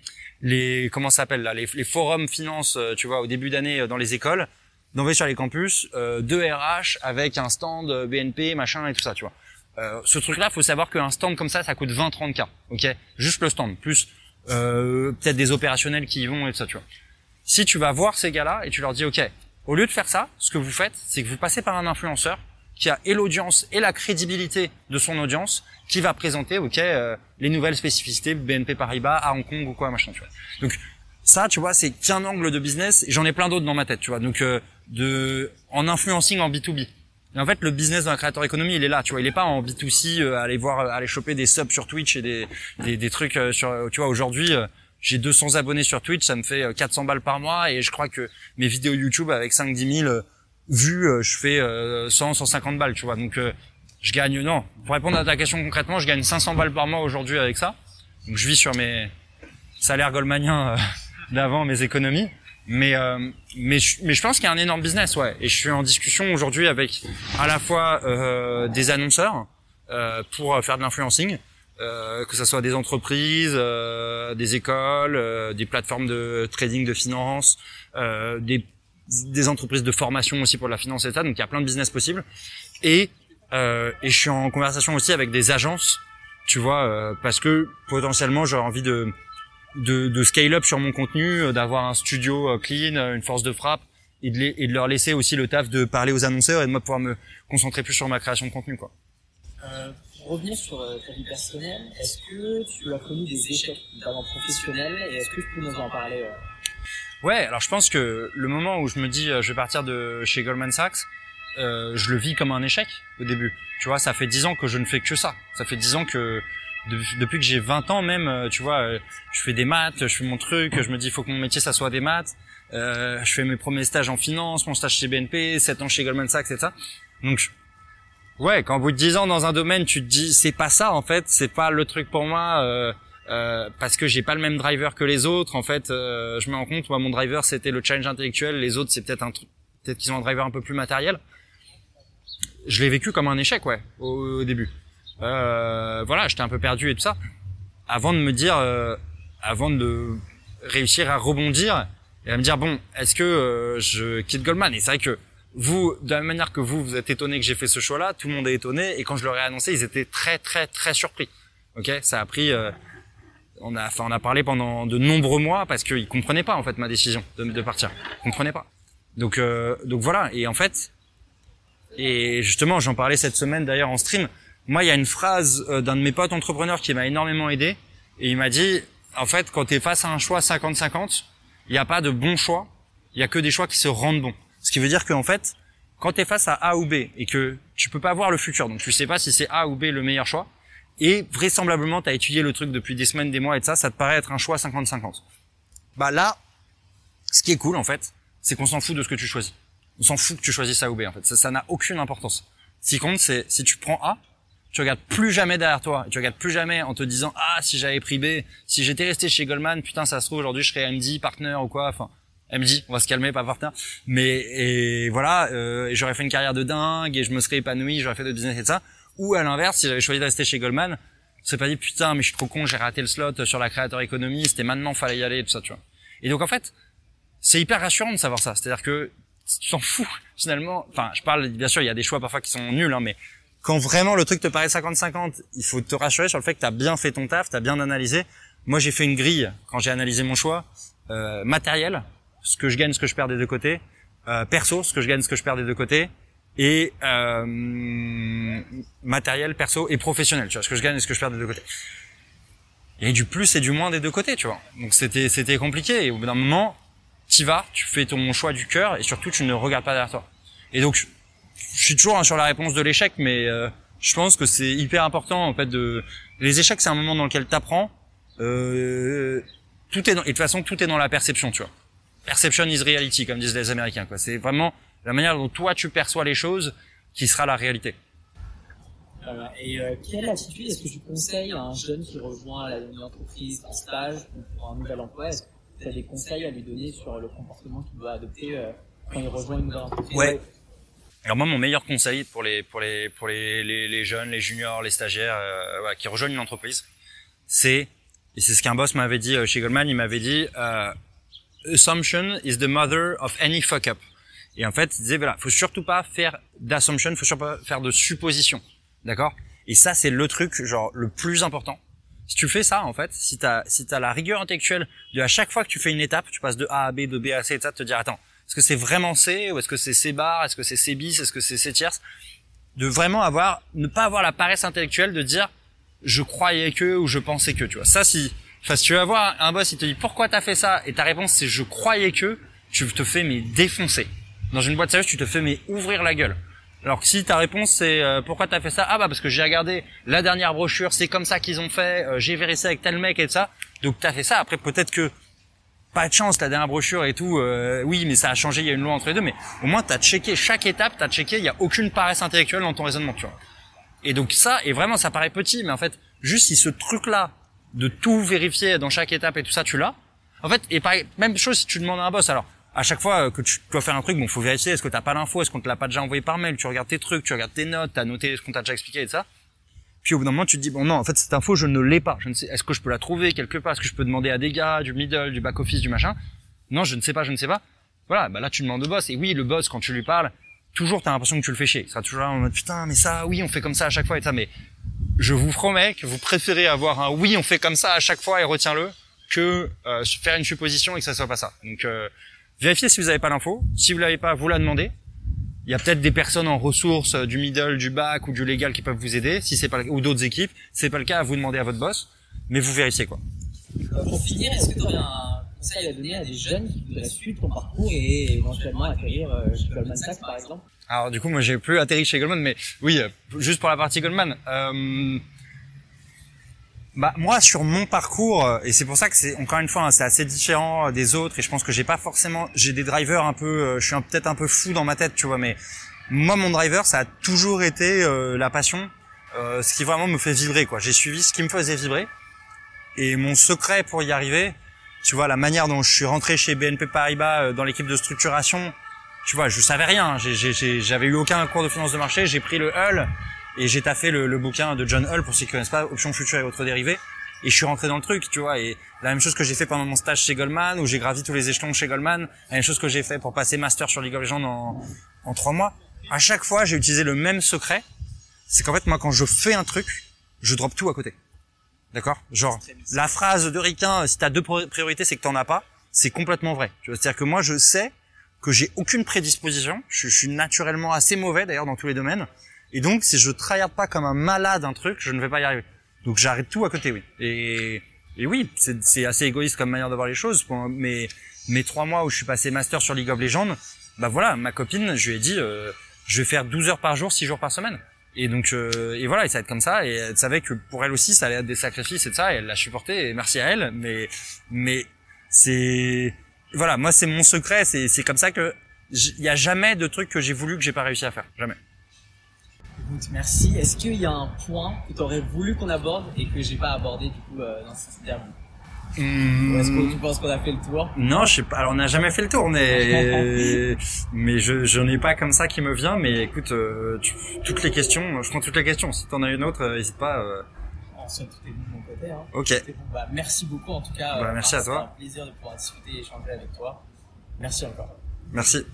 les comment s'appelle là, les, les, forums finance, tu vois, au début d'année dans les écoles, d'envoyer sur les campus deux RH avec un stand BNP, machin et tout ça, tu vois. Euh, ce truc-là, faut savoir qu'un stand comme ça, ça coûte 20-30 k, ok? Juste le stand, plus euh, peut-être des opérationnels qui y vont et tout ça, tu vois si tu vas voir ces gars-là et tu leur dis, OK, au lieu de faire ça, ce que vous faites, c'est que vous passez par un influenceur qui a et l'audience et la crédibilité de son audience, qui va présenter, OK, euh, les nouvelles spécificités BNP Paribas à Hong Kong ou quoi, machin, tu vois. Donc, ça, tu vois, c'est qu'un angle de business, j'en ai plein d'autres dans ma tête, tu vois. Donc, euh, de, en influencing en B2B. Et en fait, le business la créateur économie, il est là, tu vois. Il est pas en B2C, euh, aller voir, aller choper des subs sur Twitch et des, des, trucs sur, tu vois, aujourd'hui, j'ai 200 abonnés sur Twitch, ça me fait 400 euh, balles par mois et je crois que mes vidéos YouTube avec 5-10 000 euh, vues, euh, je fais 100, 150 balles, tu vois. Donc je gagne, non, pour répondre à ta question concrètement, je gagne 500 balles par mois aujourd'hui avec ça. Donc je vis sur mes salaires goldmaniens d'avant, mes économies. Mais mais je, mais je pense qu'il y a un énorme business, ouais. Et je suis en discussion aujourd'hui avec à la fois des annonceurs pour faire de l'influencing, euh, que ce soit des entreprises, euh, des écoles, euh, des plateformes de trading de finance, des, des entreprises de formation aussi pour la finance et ça. Donc il y a plein de business possibles. Et, et je suis en conversation aussi avec des agences, tu vois, parce que potentiellement j'aurais envie de, de, de scale up sur mon contenu, d'avoir un studio clean, une force de frappe. Et de, les, et de leur laisser aussi le taf de parler aux annonceurs et de moi pouvoir me concentrer plus sur ma création de contenu quoi.
Euh, revenir sur euh, ta vie personnelle, est-ce que tu as connu des échecs, notamment professionnels, et est-ce que tu peux nous en parler euh
Ouais, alors je pense que le moment où je me dis euh, je vais partir de chez Goldman Sachs, euh, je le vis comme un échec au début. Tu vois, ça fait dix ans que je ne fais que ça. Ça fait dix ans que depuis que j'ai 20 ans même, tu vois, je fais des maths, je fais mon truc, je me dis il faut que mon métier ça soit des maths. Euh, je fais mes premiers stages en finance, mon stage chez BNP, 7 ans chez Goldman Sachs, et ça. Donc Ouais, au bout de 10 ans dans un domaine, tu te dis c'est pas ça en fait, c'est pas le truc pour moi euh, euh, parce que j'ai pas le même driver que les autres. En fait, euh, je me rends compte, moi mon driver c'était le challenge intellectuel, les autres c'est peut-être un peut-être qu'ils ont un driver un peu plus matériel. Je l'ai vécu comme un échec, ouais, au, début. Euh, voilà, j'étais un peu perdu et tout ça. Avant de me dire, euh, avant de réussir à rebondir et à me dire bon, est-ce que euh, je quitte Goldman? Et c'est vrai que vous, de la même manière que vous, vous êtes étonné que j'ai fait ce choix-là, tout le monde est étonné. Et quand je leur ai annoncé, ils étaient très, très, très surpris. Ok, ça a pris. Euh, on a, enfin, on a parlé pendant de nombreux mois parce qu'ils comprenaient pas en fait ma décision de, de partir. Ils comprenaient pas. Donc, euh, donc voilà. Et en fait, et justement, j'en parlais cette semaine d'ailleurs en stream. Moi, il y a une phrase euh, d'un de mes potes entrepreneurs qui m'a énormément aidé. Et il m'a dit, en fait, quand tu es face à un choix 50-50, il n'y a pas de bon choix. Il y a que des choix qui se rendent bons. Ce qui veut dire qu'en fait, quand tu es face à A ou B et que tu peux pas voir le futur, donc tu sais pas si c'est A ou B le meilleur choix, et vraisemblablement tu as étudié le truc depuis des semaines, des mois et de ça, ça te paraît être un choix 50-50. Bah là, ce qui est cool en fait, c'est qu'on s'en fout de ce que tu choisis. On s'en fout que tu choisisses A ou B en fait. Ça n'a aucune importance. Ce qui compte, c'est si tu prends A, tu regardes plus jamais derrière toi. Tu regardes plus jamais en te disant ah si j'avais pris B, si j'étais resté chez Goldman, putain ça se trouve aujourd'hui je serais MD, partner ou quoi. Enfin, elle me dit, on va se calmer, pas partenaire. Mais et voilà, euh, j'aurais fait une carrière de dingue et je me serais épanoui, j'aurais fait de business et ça. Ou à l'inverse, si j'avais choisi de rester chez Goldman, je serais pas dit putain, mais je suis trop con, j'ai raté le slot sur la créateur économie, c'était maintenant fallait y aller et tout ça, tu vois. Et donc en fait, c'est hyper rassurant de savoir ça. C'est-à-dire que tu t'en fous finalement. Enfin, je parle bien sûr, il y a des choix parfois qui sont nuls, hein, mais quand vraiment le truc te paraît 50-50, il faut te rassurer sur le fait que tu as bien fait ton taf, tu as bien analysé. Moi, j'ai fait une grille quand j'ai analysé mon choix. Euh, matériel, ce que je gagne, ce que je perds des deux côtés. Euh, perso, ce que je gagne, ce que je perds des deux côtés. Et euh, matériel, perso et professionnel, tu vois, ce que je gagne et ce que je perds des deux côtés. Il y a du plus et du moins des deux côtés, tu vois. Donc c'était c'était compliqué. Et au bout d'un moment, tu vas, tu fais ton choix du cœur et surtout tu ne regardes pas derrière toi. Et donc je suis toujours hein, sur la réponse de l'échec, mais euh, je pense que c'est hyper important en fait de. Les échecs, c'est un moment dans lequel t'apprends. Euh, tout est dans... et de toute façon, tout est dans la perception, tu vois. Perception is reality, comme disent les Américains. Quoi. C'est vraiment la manière dont toi tu perçois les choses qui sera la réalité.
Euh, et euh, quelle attitude est-ce que tu conseilles à un jeune qui rejoint la, une entreprise en stage ou pour un nouvel emploi? Est-ce que tu as des conseils à lui donner sur le comportement qu'il doit adopter euh, quand il rejoint une nouvelle entreprise?
Ouais. Alors moi, mon meilleur conseil pour les pour les pour les les, les jeunes, les juniors, les stagiaires euh, ouais, qui rejoignent une entreprise, c'est et c'est ce qu'un boss m'avait dit euh, chez Goldman. Il m'avait dit euh, assumption is the mother of any fuck up. Et en fait, il disait voilà, faut surtout pas faire d'assumption, faut surtout pas faire de supposition, d'accord? Et ça, c'est le truc genre le plus important. Si tu fais ça, en fait, si t'as si t'as la rigueur intellectuelle de à chaque fois que tu fais une étape, tu passes de A à B, de B à C, et ça, te dire attends, est-ce que c'est vraiment C ou est-ce que c'est C bar, est-ce que c'est C bis, est-ce que c'est C tierce? De vraiment avoir, ne pas avoir la paresse intellectuelle de dire je croyais que ou je pensais que, tu vois. Ça, si, enfin, si tu vas voir un boss, il te dit pourquoi t'as fait ça? Et ta réponse c'est je croyais que, tu te fais mais défoncer. Dans une boîte sérieuse, tu te fais mais ouvrir la gueule. Alors que si ta réponse c'est euh, pourquoi t'as fait ça? Ah bah parce que j'ai regardé la dernière brochure, c'est comme ça qu'ils ont fait, euh, j'ai vérifié avec tel mec et ça. Donc t'as fait ça. Après peut-être que pas de chance, la dernière brochure et tout, euh, oui, mais ça a changé, il y a une loi entre les deux, mais au moins t'as checké chaque étape, t'as checké, il y a aucune paresse intellectuelle dans ton raisonnement, tu vois. Et donc ça, et vraiment ça paraît petit, mais en fait, juste si ce truc-là, de tout vérifier dans chaque étape et tout ça, tu l'as, en fait, et pareil, même chose si tu demandes à un boss, alors, à chaque fois que tu dois faire un truc, bon, faut vérifier, est-ce que t'as pas l'info, est-ce qu'on te l'a pas déjà envoyé par mail, tu regardes tes trucs, tu regardes tes notes, t'as noté ce qu'on t'a déjà expliqué et ça. Puis au bout d'un moment, tu te dis bon non, en fait cette info je ne l'ai pas. Je ne sais. Est-ce que je peux la trouver quelque part? Est-ce que je peux demander à des gars du middle, du back office, du machin? Non, je ne sais pas, je ne sais pas. Voilà, bah là tu demandes au boss. Et oui, le boss quand tu lui parles, toujours t'as l'impression que tu le fais chier. Sera toujours là en mode putain, mais ça, oui, on fait comme ça à chaque fois et ça. Mais je vous promets que vous préférez avoir un oui, on fait comme ça à chaque fois et retiens-le que euh, faire une supposition et que ça soit pas ça. Donc euh, vérifiez si vous n'avez pas l'info. Si vous l'avez pas, vous la demandez. Il y a peut-être des personnes en ressources euh, du middle, du back ou du légal qui peuvent vous aider. Si c'est pas le... ou d'autres équipes, si c'est pas le cas, vous demandez à votre boss, mais vous vérifiez quoi.
Euh, pour finir, est-ce que tu aurais un conseil à donner à des jeunes qui voudraient suivre ton parcours et éventuellement accueillir euh, chez Goldman Sachs par exemple
Alors du coup, moi j'ai plus atterri chez Goldman, mais oui, euh, juste pour la partie Goldman. Euh, bah moi sur mon parcours euh, et c'est pour ça que c'est encore une fois hein, c'est assez différent euh, des autres et je pense que j'ai pas forcément j'ai des drivers un peu euh, je suis peut-être un peu fou dans ma tête tu vois mais moi mon driver ça a toujours été euh, la passion euh, ce qui vraiment me fait vibrer quoi j'ai suivi ce qui me faisait vibrer et mon secret pour y arriver tu vois la manière dont je suis rentré chez BNP Paribas euh, dans l'équipe de structuration tu vois je savais rien. J'avais eu aucun cours de finance de marché. J'ai pris le Hull et j'ai taffé le, le bouquin de John Hull pour ceux qui connaissent pas options futures et autres dérivés et je suis rentré dans le truc tu vois. Et la même chose que j'ai fait pendant mon stage chez Goldman où j'ai gravi tous les échelons chez Goldman. La même chose que j'ai fait pour passer master sur League of Legends en, en trois mois. À chaque fois j'ai utilisé le même secret. C'est qu'en fait moi quand je fais un truc je drop tout à côté d'accord genre la phrase de Riquin si t'as deux priorités c'est que t'en as pas c'est complètement vrai Tu vois, c'est à dire que moi je sais que j'ai aucune prédisposition je, je suis naturellement assez mauvais d'ailleurs dans tous les domaines et donc, si je tryhard pas comme un malade un truc, je ne vais pas y arriver. Donc, j'arrête tout à côté, oui. Et, et oui, c'est assez égoïste comme manière de voir les choses. Pour mes, mes trois mois où je suis passé master sur League of Legends, bah voilà, ma copine, je lui ai dit, euh, je vais faire 12 heures par jour, 6 jours par semaine. Et donc, euh, et voilà, et ça va être comme ça. Et elle savait que pour elle aussi, ça allait être des sacrifices et de ça. Et elle l'a supporté. Et merci à elle. Mais, mais c'est, voilà, moi, c'est mon secret. C'est, c'est comme ça que il y a jamais de truc que j'ai voulu que j'ai pas réussi à faire. Jamais.
Merci. Est-ce qu'il y a un point que tu aurais voulu qu'on aborde et que j'ai pas abordé du coup euh, dans cette interview Ou est-ce que tu penses qu'on a fait le tour?
Non, je sais pas. Alors, on n'a jamais fait le tour, mais mais je j'en ai pas comme ça qui me vient. Mais écoute, euh, tu- toutes les questions, je prends toutes les questions. Si t'en as une autre, euh, n'hésite pas. euh,
En somme, tout est bon de mon côté. Hein.
Ok.
C'était bon. Bah, merci beaucoup en tout cas.
Bah,
euh,
merci à
c'était
toi.
un plaisir de pouvoir discuter et échanger avec toi. Merci encore.
Merci.